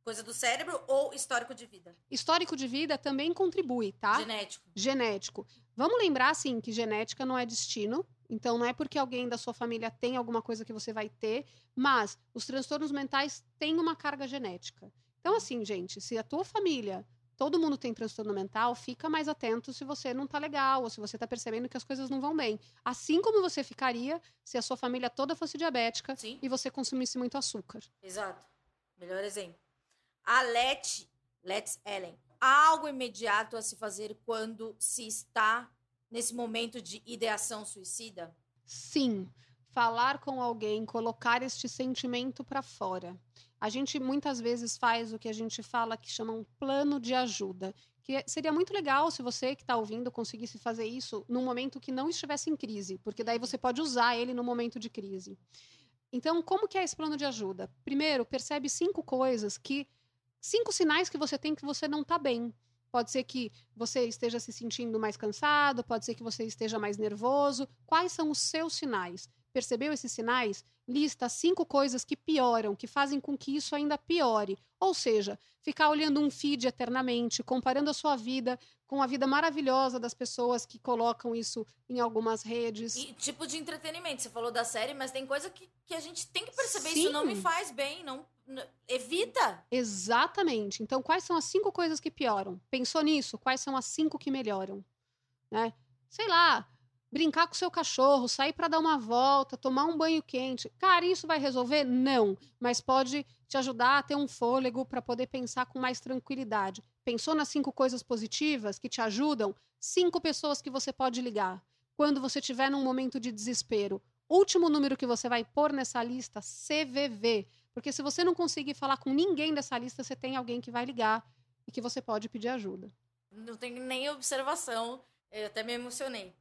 Speaker 2: coisa do cérebro ou histórico de vida?
Speaker 3: Histórico de vida também contribui, tá?
Speaker 2: Genético.
Speaker 3: Genético. Vamos lembrar, assim, que genética não é destino Então, não é porque alguém da sua família tem alguma coisa que você vai ter, mas os transtornos mentais têm uma carga genética. Então, assim, gente, se a tua família, todo mundo tem transtorno mental, fica mais atento se você não tá legal ou se você tá percebendo que as coisas não vão bem. Assim como você ficaria se a sua família toda fosse diabética
Speaker 2: Sim.
Speaker 3: e você consumisse muito açúcar.
Speaker 2: Exato. Melhor exemplo. A Let, Let's Ellen. Há algo imediato a se fazer quando se está nesse momento de ideação suicida?
Speaker 3: Sim, falar com alguém, colocar este sentimento para fora. A gente muitas vezes faz o que a gente fala que chama um plano de ajuda. Que seria muito legal se você que está ouvindo conseguisse fazer isso num momento que não estivesse em crise, porque daí você pode usar ele no momento de crise. Então, como que é esse plano de ajuda? Primeiro, percebe cinco coisas que. cinco sinais que você tem que você não está bem. Pode ser que você esteja se sentindo mais cansado, pode ser que você esteja mais nervoso. Quais são os seus sinais? Percebeu esses sinais? Lista cinco coisas que pioram, que fazem com que isso ainda piore. Ou seja, ficar olhando um feed eternamente, comparando a sua vida com a vida maravilhosa das pessoas que colocam isso em algumas redes.
Speaker 2: E tipo de entretenimento. Você falou da série, mas tem coisa que, que a gente tem que perceber.
Speaker 3: Sim.
Speaker 2: Isso não me faz bem, não. Evita.
Speaker 3: Exatamente. Então, quais são as cinco coisas que pioram? Pensou nisso? Quais são as cinco que melhoram? Né? Sei lá, brincar com seu cachorro, sair para dar uma volta, tomar um banho quente. Cara, isso vai resolver? Não, mas pode te ajudar a ter um fôlego para poder pensar com mais tranquilidade. Pensou nas cinco coisas positivas que te ajudam? Cinco pessoas que você pode ligar quando você estiver num momento de desespero. Último número que você vai pôr nessa lista, CVV. Porque se você não conseguir falar com ninguém dessa lista, você tem alguém que vai ligar e que você pode pedir ajuda.
Speaker 2: Não tenho nem observação. Eu até me emocionei.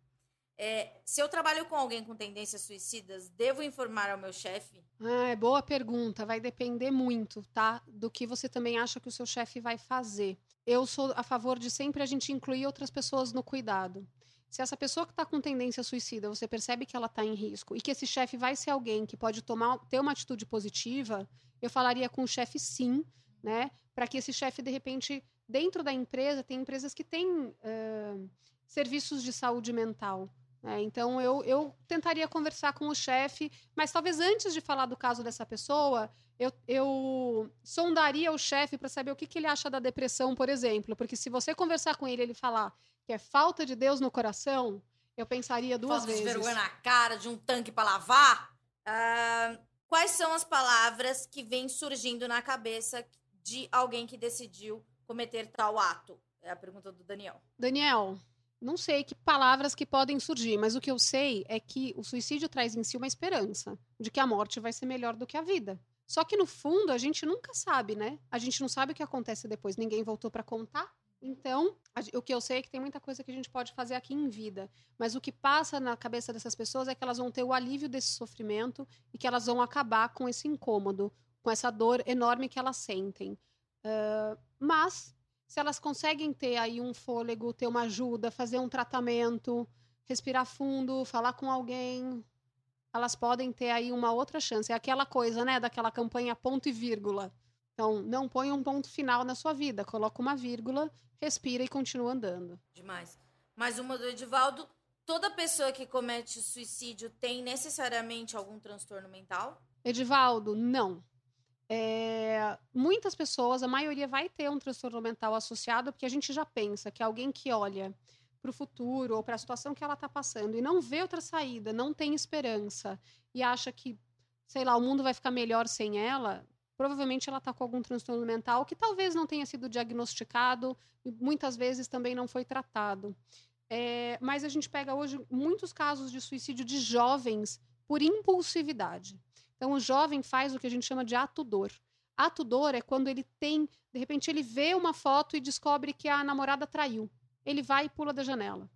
Speaker 2: É, se eu trabalho com alguém com tendências suicidas, devo informar ao meu chefe?
Speaker 3: Ah, é boa pergunta. Vai depender muito, tá? Do que você também acha que o seu chefe vai fazer. Eu sou a favor de sempre a gente incluir outras pessoas no cuidado. Se essa pessoa que está com tendência suicida, você percebe que ela está em risco e que esse chefe vai ser alguém que pode tomar, ter uma atitude positiva, eu falaria com o chefe sim, né? Para que esse chefe, de repente, dentro da empresa, tem empresas que têm ah, serviços de saúde mental. Né? então, eu, eu tentaria conversar com o chefe, mas talvez antes de falar do caso dessa pessoa, eu, eu sondaria o chefe para saber o que, que ele acha da depressão, por exemplo. Porque se você conversar com ele e ele falar que é falta de Deus no coração, eu pensaria duas
Speaker 2: Falta
Speaker 3: vezes.
Speaker 2: de vergonha na cara, de um tanque pra lavar? Ah, quais são as palavras que vêm surgindo na cabeça de alguém que decidiu cometer tal ato? É a pergunta do Daniel.
Speaker 3: Daniel, não sei que palavras que podem surgir, mas o que eu sei é que o suicídio traz em si uma esperança de que a morte vai ser melhor do que a vida. Só que no fundo a gente nunca sabe, né? A gente não sabe o que acontece depois. Ninguém voltou para contar. Então, o que eu sei é que tem muita coisa que a gente pode fazer aqui em vida. Mas o que passa na cabeça dessas pessoas é que elas vão ter o alívio desse sofrimento e que elas vão acabar com esse incômodo, com essa dor enorme que elas sentem. Ah, mas se elas conseguem ter aí um fôlego, ter uma ajuda, fazer um tratamento, respirar fundo, falar com alguém, elas podem ter aí uma outra chance. É aquela coisa, né, daquela campanha ponto e vírgula. Então, não põe um ponto final na sua vida, coloca uma vírgula, respira e continua andando.
Speaker 2: Demais. Mais uma do Edivaldo. Toda pessoa que comete suicídio tem necessariamente algum transtorno mental?
Speaker 3: Edivaldo, não. É, muitas pessoas, a maioria vai ter um transtorno mental associado, porque a gente já pensa que alguém que olha para o futuro ou para a situação que ela está passando e não vê outra saída, não tem esperança e acha que, sei lá, o mundo vai ficar melhor sem ela, provavelmente ela está com algum transtorno mental que talvez não tenha sido diagnosticado e muitas vezes também não foi tratado. É, mas a gente pega hoje muitos casos de suicídio de jovens por impulsividade. Então, o jovem faz o que a gente chama de ato dor. Ato dor é quando ele tem, de repente, ele vê uma foto e descobre que a namorada traiu. Ele vai e pula da janela.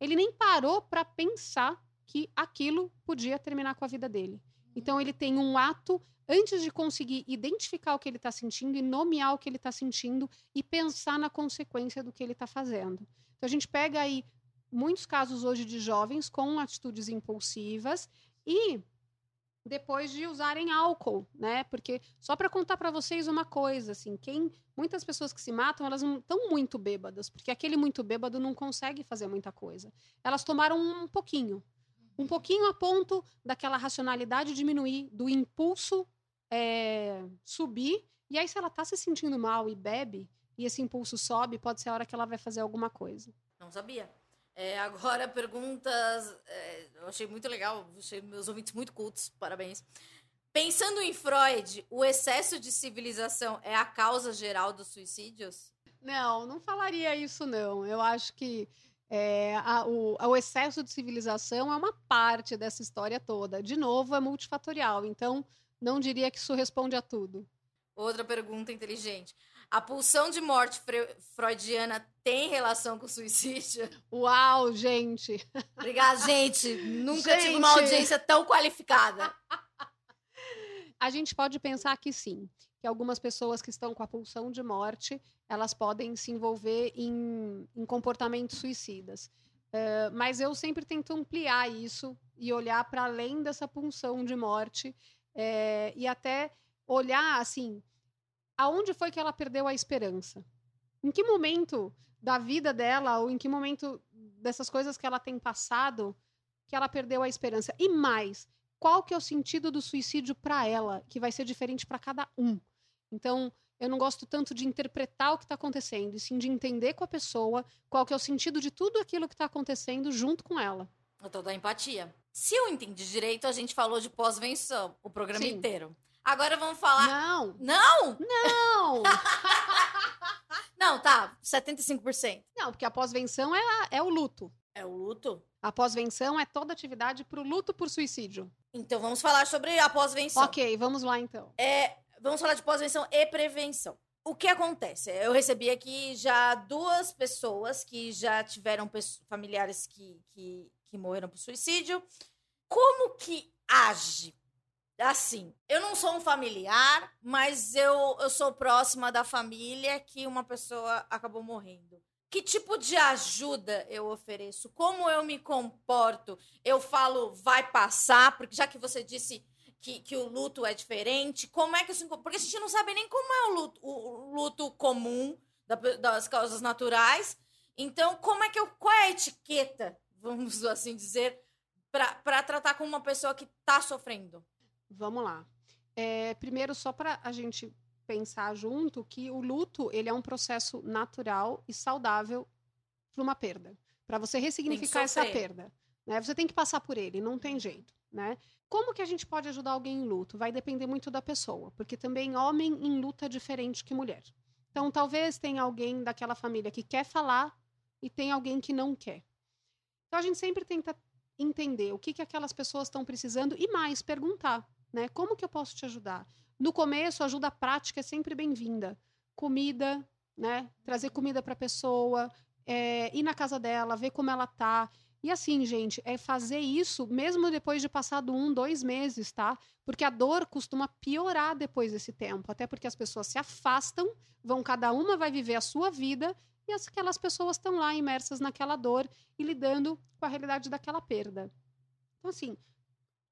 Speaker 3: Ele nem parou para pensar que aquilo podia terminar com a vida dele. Então, ele tem um ato antes de conseguir identificar o que ele está sentindo e nomear o que ele está sentindo e pensar na consequência do que ele está fazendo. Então, a gente pega aí muitos casos hoje de jovens com atitudes impulsivas e depois de usarem álcool, né? Porque só para contar para vocês uma coisa, assim, quem muitas pessoas que se matam, elas não estão muito bêbadas, porque aquele muito bêbado não consegue fazer muita coisa. Elas tomaram um pouquinho. Um pouquinho a ponto daquela racionalidade diminuir, do impulso é, subir. E aí, se ela tá se sentindo mal e bebe, e esse impulso sobe, pode ser a hora que ela vai fazer alguma coisa.
Speaker 2: Não sabia. É, agora, perguntas. é, eu achei muito legal, achei meus ouvintes muito cultos, parabéns. Pensando em Freud, o excesso de civilização é a causa geral dos suicídios?
Speaker 3: Não, não falaria isso, não. Eu acho que é, a- o, o excesso de civilização é uma parte dessa história toda. De novo, é multifatorial. Então, não diria que isso responde a tudo.
Speaker 2: Outra pergunta inteligente. A pulsão de morte fre- freudiana tem relação com o suicídio?
Speaker 3: Uau, gente!
Speaker 2: Obrigada, gente. Nunca tive uma
Speaker 3: Gente.
Speaker 2: audiência tão qualificada.
Speaker 3: A gente pode pensar que sim, que algumas pessoas que estão com a pulsão de morte, elas podem se envolver em, em comportamentos suicidas. Eh, mas eu sempre tento ampliar isso e olhar para além dessa pulsão de morte eh, e até olhar assim, aonde foi que ela perdeu a esperança? Em que momento da vida dela ou em que momento dessas coisas que ela tem passado que ela perdeu a esperança? E mais, qual que é o sentido do suicídio para ela, que vai ser diferente para cada um. Então, eu não gosto tanto de interpretar o que está acontecendo, e sim de entender com a pessoa qual que é o sentido de tudo aquilo que está acontecendo junto com ela.
Speaker 2: Eu tô da empatia. Se eu entendi direito, a gente falou de pós-venção o programa
Speaker 3: Sim.
Speaker 2: inteiro. Agora vamos falar.
Speaker 3: Não,
Speaker 2: Não!
Speaker 3: não,
Speaker 2: Não, tá. 75%.
Speaker 3: não, porque a pós-venção é, a- é o luto.
Speaker 2: É o luto?
Speaker 3: A pós-venção é toda atividade para o luto por suicídio.
Speaker 2: Então vamos falar sobre a pós-venção.
Speaker 3: Ok, vamos lá então.
Speaker 2: É, vamos falar de pós-venção e prevenção. O que acontece? Eu recebi aqui já duas pessoas que já tiveram familiares que, que, que morreram por suicídio. Como que age? Assim, eu não sou um familiar, mas eu, eu sou próxima da família que uma pessoa acabou morrendo. Que tipo de ajuda eu ofereço? Como eu me comporto? Eu falo, vai passar, porque já que você disse que, que o luto é diferente, como é que isso. Porque a gente não sabe nem como é o luto, o, luto comum da das causas naturais. Então, como é que eu. Qual é a etiqueta, vamos assim dizer, para tratar com uma pessoa que está sofrendo?
Speaker 3: Vamos lá. É, primeiro, só para a gente pensar junto que o luto ele é um processo natural e saudável para uma perda. Para você ressignificar essa perda. Né? Você tem que passar por ele, não tem jeito. Né? Como que a gente pode ajudar alguém em luto? Vai depender muito da pessoa, porque também homem em luto é diferente que mulher. Então, talvez tenha alguém daquela família que quer falar e tem alguém que não quer. Então, a gente sempre tenta entender o que, que aquelas pessoas estão precisando e mais, perguntar né? Como que eu posso te ajudar? No começo, ajuda prática é sempre bem-vinda. Comida, né? Trazer comida para a pessoa, é, ir na casa dela, ver como ela tá. E assim, gente, é fazer isso mesmo depois de passado um, dois meses, tá? Porque a dor costuma piorar depois desse tempo. Até porque as pessoas se afastam, vão, cada uma vai viver a sua vida, e as- aquelas pessoas estão lá imersas naquela dor e lidando com a realidade daquela perda. Então, assim,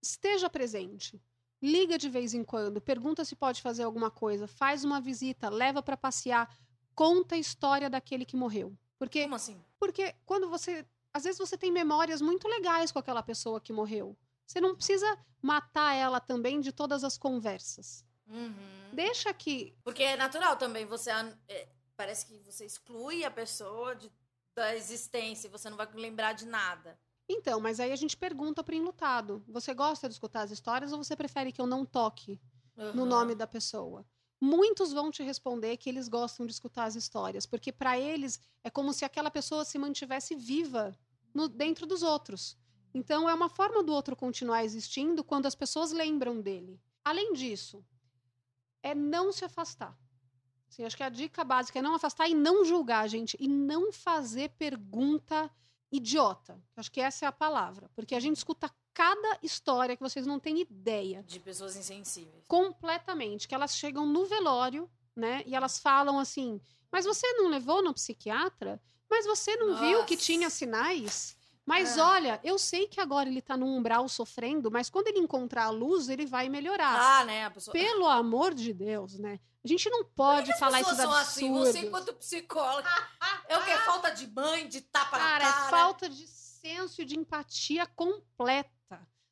Speaker 3: esteja presente. Liga de vez em quando, pergunta se pode fazer alguma coisa, faz uma visita, leva para passear, conta a história daquele que morreu. Porque
Speaker 2: Como assim?
Speaker 3: porque quando você. Às vezes você tem memórias muito legais com aquela pessoa que morreu. Você não precisa matar ela também de todas as conversas.
Speaker 2: Uhum.
Speaker 3: Deixa que.
Speaker 2: Porque é natural também, você é, parece que você exclui a pessoa de- da existência, e você não vai lembrar de nada.
Speaker 3: Então, mas aí a gente pergunta para enlutado: você gosta de escutar as histórias ou você prefere que eu não toque no
Speaker 2: Uhum.
Speaker 3: nome da pessoa? Muitos vão te responder que eles gostam de escutar as histórias, porque para eles é como se aquela pessoa se mantivesse viva no- dentro dos outros. Então é uma forma do outro continuar existindo quando as pessoas lembram dele. Além disso, é não se afastar. Assim, acho que a dica básica é não afastar e não julgar, gente, e não fazer pergunta idiota. Acho que essa é a palavra, porque a gente escuta cada história que vocês não têm ideia
Speaker 2: De pessoas insensíveis.
Speaker 3: completamente. Que elas chegam no velório, né? E elas falam assim: Mas você não levou no psiquiatra? Mas você não viu que
Speaker 2: Nossa.
Speaker 3: tinha sinais? Mas
Speaker 2: É.
Speaker 3: olha, eu sei que agora ele tá num umbral sofrendo, mas quando ele encontrar a luz, ele vai melhorar.
Speaker 2: Ah, né? Pessoa.
Speaker 3: Pelo amor de Deus, né? A gente não pode
Speaker 2: As
Speaker 3: falar esses
Speaker 2: são assim, você enquanto psicóloga. É o que? Falta de mãe, de tapa
Speaker 3: Cara,
Speaker 2: na
Speaker 3: é
Speaker 2: cara.
Speaker 3: falta de senso de empatia completa.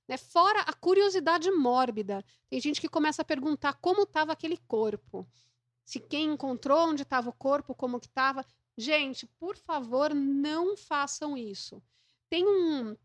Speaker 3: Né? Fora a curiosidade mórbida. Tem gente que começa a perguntar como estava aquele corpo. Se quem encontrou onde estava o corpo, como que estava. Gente, por favor, não façam isso. Tem um,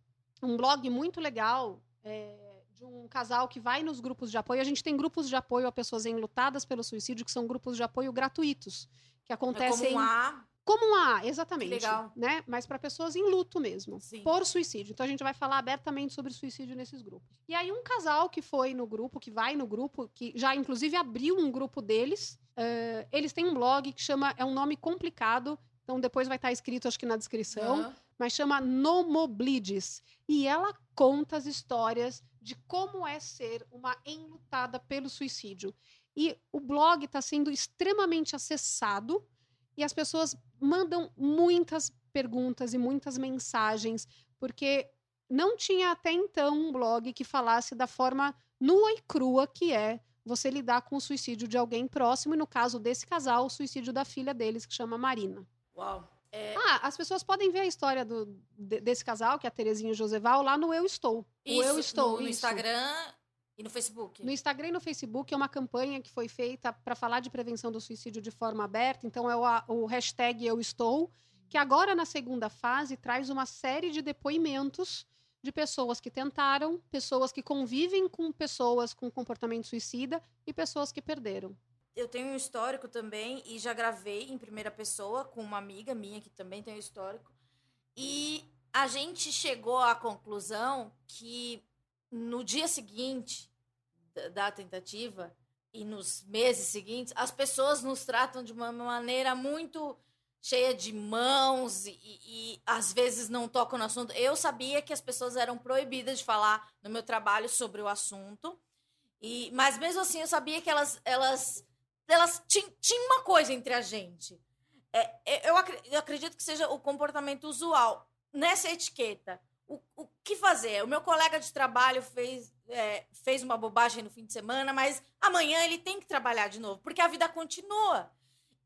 Speaker 3: um blog muito legal é, de um casal que vai nos grupos de apoio. A gente tem grupos de apoio a pessoas enlutadas pelo suicídio, que são grupos de apoio gratuitos, que acontecem.
Speaker 2: É como um A,
Speaker 3: Como um A, exatamente.
Speaker 2: Legal.
Speaker 3: Né? Mas para pessoas em luto mesmo.
Speaker 2: Sim.
Speaker 3: Por suicídio. Então a gente vai falar abertamente sobre suicídio nesses grupos. E aí, um casal que foi no grupo, que vai no grupo, que já inclusive abriu um grupo deles. eh, eles têm um blog que chama. É um nome complicado. Então depois vai estar escrito, acho que na descrição
Speaker 2: Aham.
Speaker 3: Mas chama Nomoblides. E ela conta as histórias de como é ser uma enlutada pelo suicídio. E o blog está sendo extremamente acessado e as pessoas mandam muitas perguntas e muitas mensagens, porque não tinha até então um blog que falasse da forma nua e crua que é você lidar com o suicídio de alguém próximo, e no caso desse casal, o suicídio da filha deles, que chama Marina.
Speaker 2: Uau. É,
Speaker 3: Ah, as pessoas podem ver a história do, de- desse casal, que é a Terezinha e o Joseval, lá no Eu Estou.
Speaker 2: isso,
Speaker 3: o Eu Estou.
Speaker 2: no, no. Instagram e no Facebook.
Speaker 3: No Instagram e no Facebook é uma campanha que foi feita para falar de prevenção do suicídio de forma aberta. Então é o, o hashtag Eu Estou, que agora na segunda fase traz uma série de depoimentos de pessoas que tentaram, pessoas que convivem com pessoas com comportamento suicida e pessoas que perderam.
Speaker 2: Eu tenho um histórico também e já gravei em primeira pessoa com uma amiga minha que também tem um histórico. E a gente chegou à conclusão que no dia seguinte da- tentativa e nos meses seguintes, as pessoas nos tratam de uma maneira muito cheia de mãos e, e às vezes não tocam no assunto. Eu sabia que as pessoas eram proibidas de falar no meu trabalho sobre o assunto. E, mas mesmo assim eu sabia que elas elas elas tinha uma coisa entre a gente. É, é, eu, eu acredito que seja o comportamento usual nessa etiqueta. O, o que fazer? O meu colega de trabalho fez, é, fez uma bobagem no fim de semana, mas amanhã ele tem que trabalhar de novo, porque a vida continua.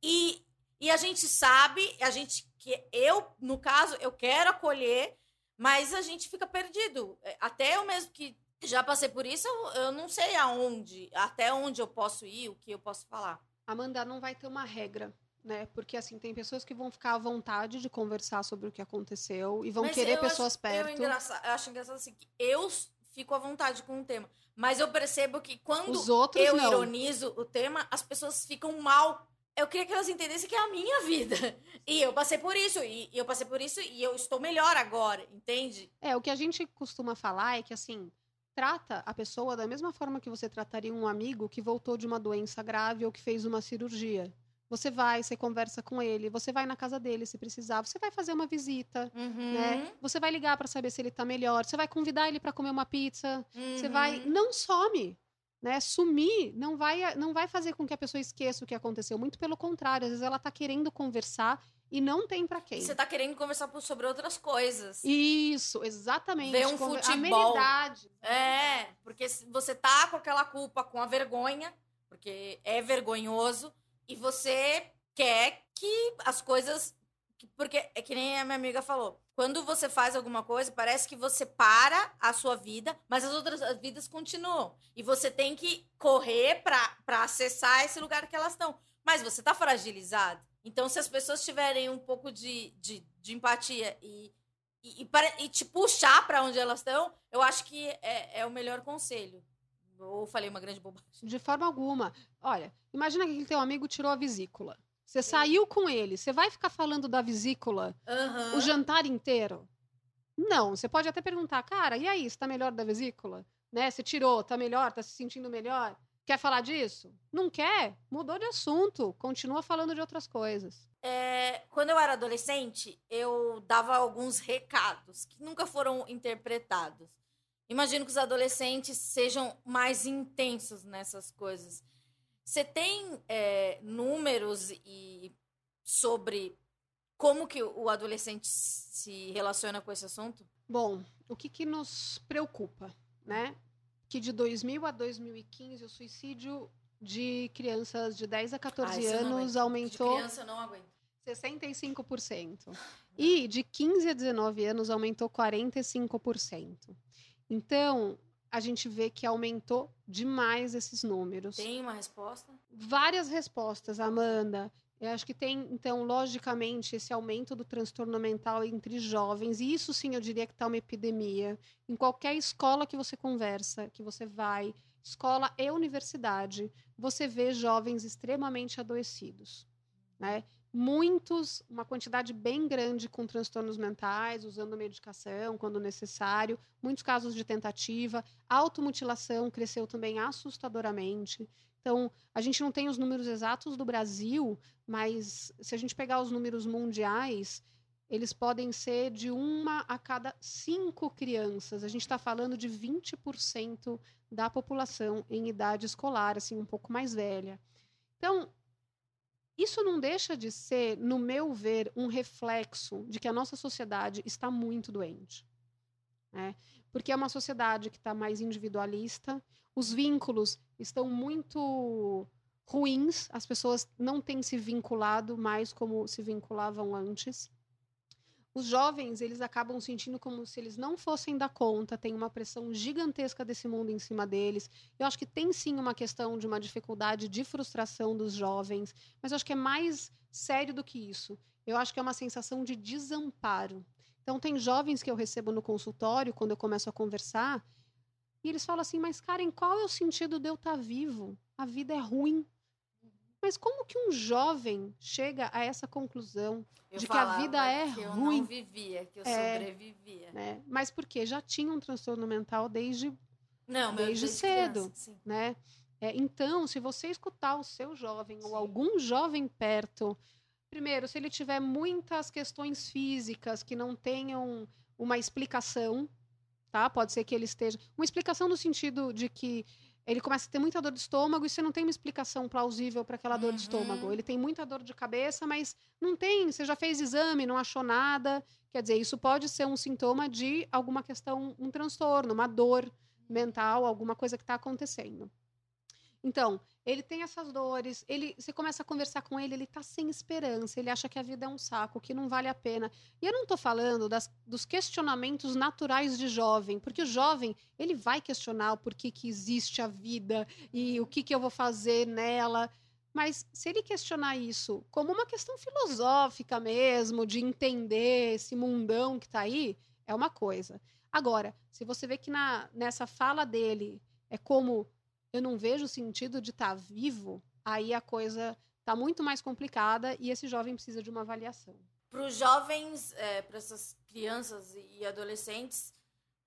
Speaker 2: E, e a gente sabe, a gente que eu, no caso, eu quero acolher, mas a gente fica perdido. É, Até eu mesmo que já passei por isso, eu, eu não sei aonde, até onde eu posso ir, o que eu posso falar.
Speaker 3: Amanda, não vai ter uma regra, né? Porque assim, tem pessoas que vão ficar à vontade de conversar sobre o que aconteceu e vão
Speaker 2: Mas
Speaker 3: querer pessoas
Speaker 2: acho-
Speaker 3: perto.
Speaker 2: Eu, engraça- eu acho engraçado assim, que eu fico à vontade com o tema, mas eu percebo que quando
Speaker 3: Os outros
Speaker 2: eu
Speaker 3: não.
Speaker 2: ironizo o tema, as pessoas ficam mal. Eu queria que elas entendessem que é a minha vida. E eu passei por isso, e eu passei por isso, e eu estou melhor agora, entende?
Speaker 3: É, o que a gente costuma falar é que, assim, trata a pessoa da mesma forma que você trataria um amigo que voltou de uma doença grave ou que fez uma cirurgia. Você vai, você conversa com ele, você vai na casa dele se precisar, você vai fazer uma visita,
Speaker 2: Uhum,
Speaker 3: né? Você vai ligar para saber se ele tá melhor, você vai convidar ele para comer uma pizza, você
Speaker 2: uhum.
Speaker 3: vai, não some, né? Sumir não vai não vai fazer com que a pessoa esqueça o que aconteceu, muito pelo contrário, às vezes ela tá querendo conversar e não tem para quem.
Speaker 2: Você tá querendo conversar sobre outras coisas.
Speaker 3: Isso, exatamente.
Speaker 2: Ver um
Speaker 3: Conver-
Speaker 2: futebol.
Speaker 3: Amenidade.
Speaker 2: É, porque você tá com aquela culpa, com a vergonha, porque é vergonhoso, e você quer que as coisas. que- Porque é que nem a minha amiga falou. Quando você faz alguma coisa, parece que você para a sua vida, mas as outras vidas continuam. E você tem que correr pra acessar esse lugar que elas estão. Mas você tá fragilizado. Então, se as pessoas tiverem um pouco de, de, de empatia e, e, e, pare- e te puxar pra onde elas estão, eu acho que é, é o melhor conselho. Ou falei uma grande bobagem.
Speaker 3: De forma alguma. Olha, imagina que aquele teu amigo tirou a vesícula. Você saiu com ele, você vai ficar falando da vesícula
Speaker 2: Aham.
Speaker 3: o jantar inteiro? Não, você pode até perguntar, cara, e aí, você tá melhor da vesícula? Né? Você tirou, tá melhor, tá se sentindo melhor? Quer falar disso? Não quer? Mudou de assunto, continua falando de outras coisas.
Speaker 2: É, quando eu era adolescente, eu dava alguns recados que nunca foram interpretados. Imagino que os adolescentes sejam mais intensos nessas coisas. Você tem é, números e sobre como que o adolescente se relaciona com esse assunto?
Speaker 3: Bom, o que, que nos preocupa, né? Que de 2000 a 2015 o suicídio de crianças de 10 a 14
Speaker 2: Ah,
Speaker 3: anos aumentou.
Speaker 2: De criança eu não aguento.
Speaker 3: 65%. E de 15 a 19 anos aumentou 45%. Então, a gente vê que aumentou demais esses números.
Speaker 2: Tem uma resposta?
Speaker 3: Várias respostas, Amanda. Eu acho que tem, então, logicamente, esse aumento do transtorno mental entre jovens, e isso sim eu diria que está uma epidemia. Em qualquer escola que você conversa, que você vai, escola e universidade, você vê jovens extremamente adoecidos. Né? Muitos, uma quantidade bem grande com transtornos mentais, usando medicação quando necessário, muitos casos de tentativa, automutilação cresceu também assustadoramente. Então, a gente não tem os números exatos do Brasil, mas se a gente pegar os números mundiais, eles podem ser de uma a cada cinco crianças. A gente está falando de 20% da população em idade escolar, assim, um pouco mais velha. Então, isso não deixa de ser, no meu ver, um reflexo de que a nossa sociedade está muito doente. Né? Porque é uma sociedade que está mais individualista, os vínculos estão muito ruins, as pessoas não têm se vinculado mais como se vinculavam antes. Os jovens, eles acabam sentindo como se eles não fossem dar conta, tem uma pressão gigantesca desse mundo em cima deles. Eu acho que tem sim uma questão de uma dificuldade de frustração dos jovens, mas eu acho que é mais sério do que isso. Eu acho que é uma sensação de desamparo. Então, tem jovens que eu recebo no consultório, quando eu começo a conversar, e eles falam assim: Mas, Karen, qual é o sentido de eu estar tá vivo? A vida é ruim. Mas como que um jovem chega a essa conclusão eu de que a vida é
Speaker 2: que eu
Speaker 3: ruim?
Speaker 2: Eu não vivia, que eu é, sobrevivia.
Speaker 3: Né? Mas por quê? Já tinha um transtorno mental desde,
Speaker 2: não,
Speaker 3: desde, desde cedo. Criança, né? É, então, se você escutar o seu jovem sim. ou algum jovem perto, primeiro, se ele tiver muitas questões físicas que não tenham uma explicação, tá? Pode ser que ele esteja. Uma explicação no sentido de que ele começa a ter muita dor de estômago e você não tem uma explicação plausível para aquela dor uhum. de estômago. Ele tem muita dor de cabeça, mas não tem, você já fez exame, não achou nada. Quer dizer, isso pode ser um sintoma de alguma questão, um transtorno, uma dor mental, alguma coisa que está acontecendo. Então, ele tem essas dores, ele, você começa a conversar com ele, ele está sem esperança, ele acha que a vida é um saco, que não vale a pena. E eu não estou falando das, dos questionamentos naturais de jovem, porque o jovem, ele vai questionar o porquê que existe a vida e o que, que eu vou fazer nela. Mas se ele questionar isso como uma questão filosófica mesmo, de entender esse mundão que está aí, é uma coisa. Agora, se você vê que na, nessa fala dele é como eu não vejo sentido de estar tá vivo, aí a coisa está muito mais complicada e esse jovem precisa de uma avaliação.
Speaker 2: Para os jovens, é, para essas crianças e adolescentes,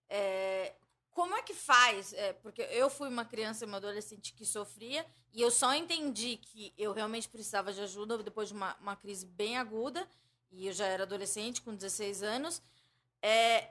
Speaker 2: é, como é que faz? É, porque eu fui uma criança e uma adolescente que sofria e eu só entendi que eu realmente precisava de ajuda depois de uma, uma crise bem aguda e eu já era adolescente com 16 anos. É,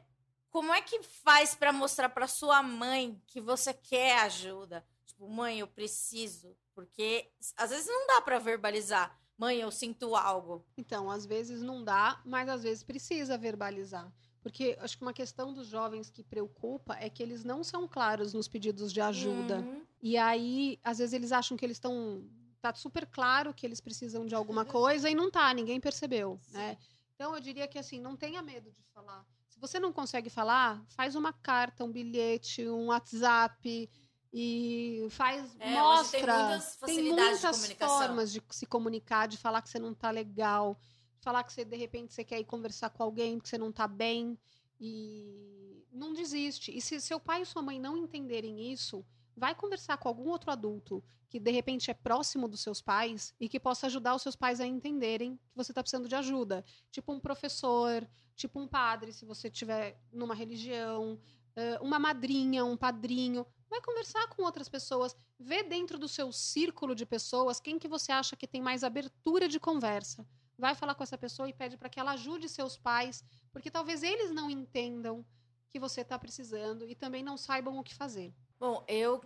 Speaker 2: como é que faz para mostrar para sua mãe que você quer ajuda? Tipo, mãe, eu preciso. Porque às vezes não dá para verbalizar. Mãe, eu sinto algo.
Speaker 3: Então, às vezes não dá, mas às vezes precisa verbalizar. Porque acho que uma questão dos jovens que preocupa é que eles não são claros nos pedidos de ajuda. Uhum. E aí, às vezes, eles acham que eles estão. Tá super claro que eles precisam de alguma coisa e não tá, ninguém percebeu, né? Então, eu diria que assim, não tenha medo de falar. Se você não consegue falar, faz uma carta, um bilhete, um WhatsApp, e faz é, mostra tem muitas, tem muitas de formas de se comunicar de falar que você não tá legal falar que você de repente você quer ir conversar com alguém que você não tá bem. E não desiste. E se seu pai e sua mãe não entenderem isso vai conversar com algum outro adulto que de repente é próximo dos seus pais e que possa ajudar os seus pais a entenderem que você está precisando de ajuda. Tipo um professor tipo um padre se você tiver numa religião uma madrinha um padrinho vai conversar com outras pessoas, vê dentro do seu círculo de pessoas quem que você acha que tem mais abertura de conversa. Vai falar com essa pessoa e pede para que ela ajude seus pais, porque talvez eles não entendam que você está precisando e também não saibam o que fazer.
Speaker 2: Bom, eu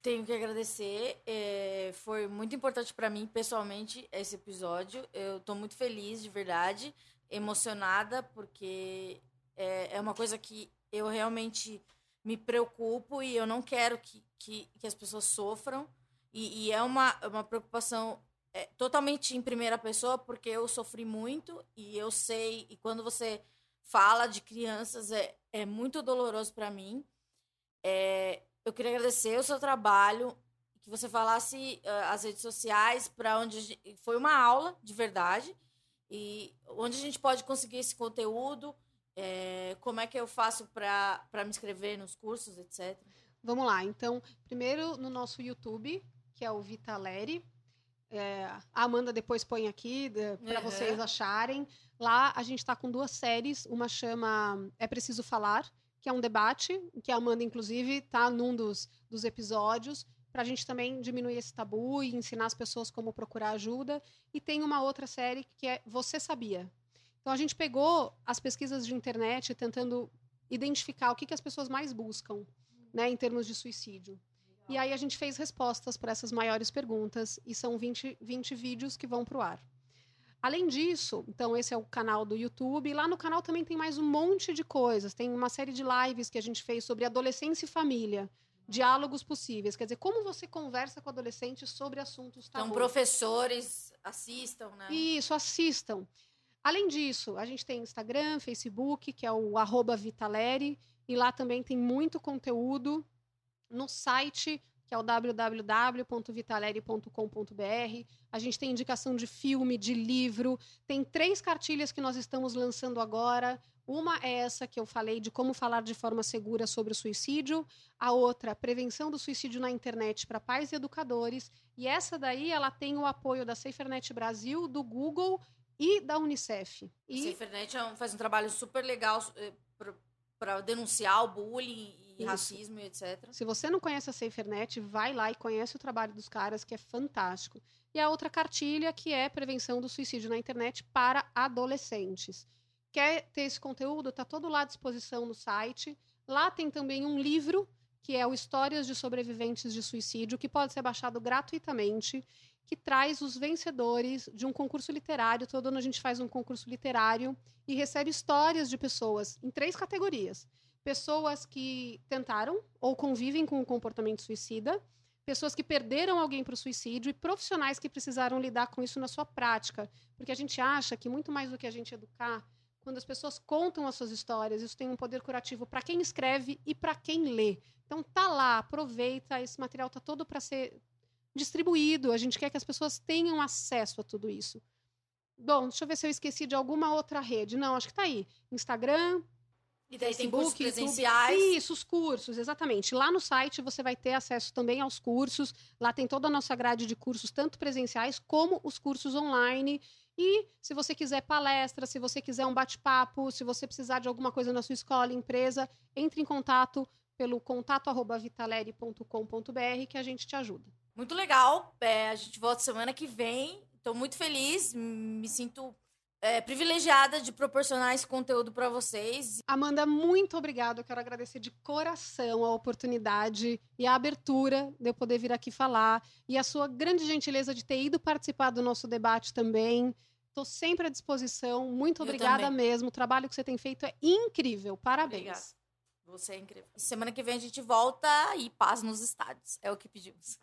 Speaker 2: tenho que agradecer. É, foi muito importante para mim, pessoalmente, esse episódio. Eu estou muito feliz, de verdade, emocionada, porque é, é uma coisa que eu realmente me preocupo e eu não quero que, que, que as pessoas sofram. E, e, é uma, uma preocupação é, totalmente em primeira pessoa, porque eu sofri muito e eu sei. E quando você fala de crianças, é, é muito doloroso para mim. É, eu queria agradecer o seu trabalho, que você falasse uh, as redes sociais, para onde foi uma aula de verdade e onde a gente pode conseguir esse conteúdo. É, como é que eu faço para me inscrever nos cursos, etc.
Speaker 3: Vamos lá. Então, primeiro no nosso YouTube, que é o Vitaleri. É, a Amanda depois põe aqui para uhum. vocês acharem. Lá a gente está com duas séries. Uma chama É Preciso Falar, que é um debate, que a Amanda, inclusive, está num dos, dos episódios, para a gente também diminuir esse tabu e ensinar as pessoas como procurar ajuda. E tem uma outra série que é Você Sabia? Então a gente pegou as pesquisas de internet tentando identificar o que, que as pessoas mais buscam né, em termos de suicídio. E aí a gente fez respostas para essas maiores perguntas e são 20, 20 vídeos que vão para o ar. Além disso, então esse é o canal do YouTube. E lá no canal também tem mais um monte de coisas. Tem uma série de lives que a gente fez sobre adolescência e família. Diálogos possíveis. Quer dizer, como você conversa com adolescentes sobre assuntos
Speaker 2: tabus. Então, professores assistam, né?
Speaker 3: Isso, assistam. Além disso, a gente tem Instagram, Facebook, que é o Vitaleri. E lá também tem muito conteúdo no site que é o www.vitaleri.com.br. A gente tem indicação de filme, de livro. Tem três cartilhas que nós estamos lançando agora. Uma é essa que eu falei de como falar de forma segura sobre o suicídio. A outra, prevenção do suicídio na internet para pais e educadores. E essa daí, ela tem o apoio da SaferNet Brasil, do Google e da Unicef. E...
Speaker 2: A SaferNet é faz um trabalho super legal eh, para denunciar o bullying e Isso. racismo e etc.
Speaker 3: Se você não conhece a SaferNet, vai lá e conhece o trabalho dos caras, que é fantástico. E a outra cartilha, que é prevenção do suicídio na internet para adolescentes. Quer ter esse conteúdo? Está todo lá à disposição no site. Lá tem também um livro, que é o Histórias de Sobreviventes de Suicídio, que pode ser baixado gratuitamente, que traz os vencedores de um concurso literário. Todo ano a gente faz um concurso literário e recebe histórias de pessoas em três categorias: pessoas que tentaram ou convivem com o comportamento suicida, pessoas que perderam alguém para o suicídio e profissionais que precisaram lidar com isso na sua prática. Porque a gente acha que muito mais do que a gente educar, quando as pessoas contam as suas histórias, isso tem um poder curativo para quem escreve e para quem lê. Então tá lá, aproveita, esse material tá todo para ser distribuído, a gente quer que as pessoas tenham acesso a tudo isso. Bom, deixa eu ver se eu esqueci de alguma outra rede. Não, acho que está aí. Instagram.
Speaker 2: E daí Facebook, tem cursos presenciais.
Speaker 3: YouTube. Isso, os cursos, exatamente. Lá no site você vai ter acesso também aos cursos. Lá tem toda a nossa grade de cursos, tanto presenciais como os cursos online. E se você quiser palestra, se você quiser um bate-papo, se você precisar de alguma coisa na sua escola, empresa, entre em contato pelo contato@vitaleri.com.br que a gente te ajuda.
Speaker 2: Muito legal. É, a gente volta semana que vem Estou muito feliz, me sinto é, privilegiada de proporcionar esse conteúdo para vocês.
Speaker 3: Amanda, muito obrigada. Eu quero agradecer de coração a oportunidade e a abertura de eu poder vir aqui falar e a sua grande gentileza de ter ido participar do nosso debate também. Estou sempre à disposição. Muito obrigada mesmo. O trabalho que você tem feito é incrível. Parabéns. Obrigada.
Speaker 2: Você é incrível. Semana que vem a gente volta e paz nos estádios. É o que pedimos.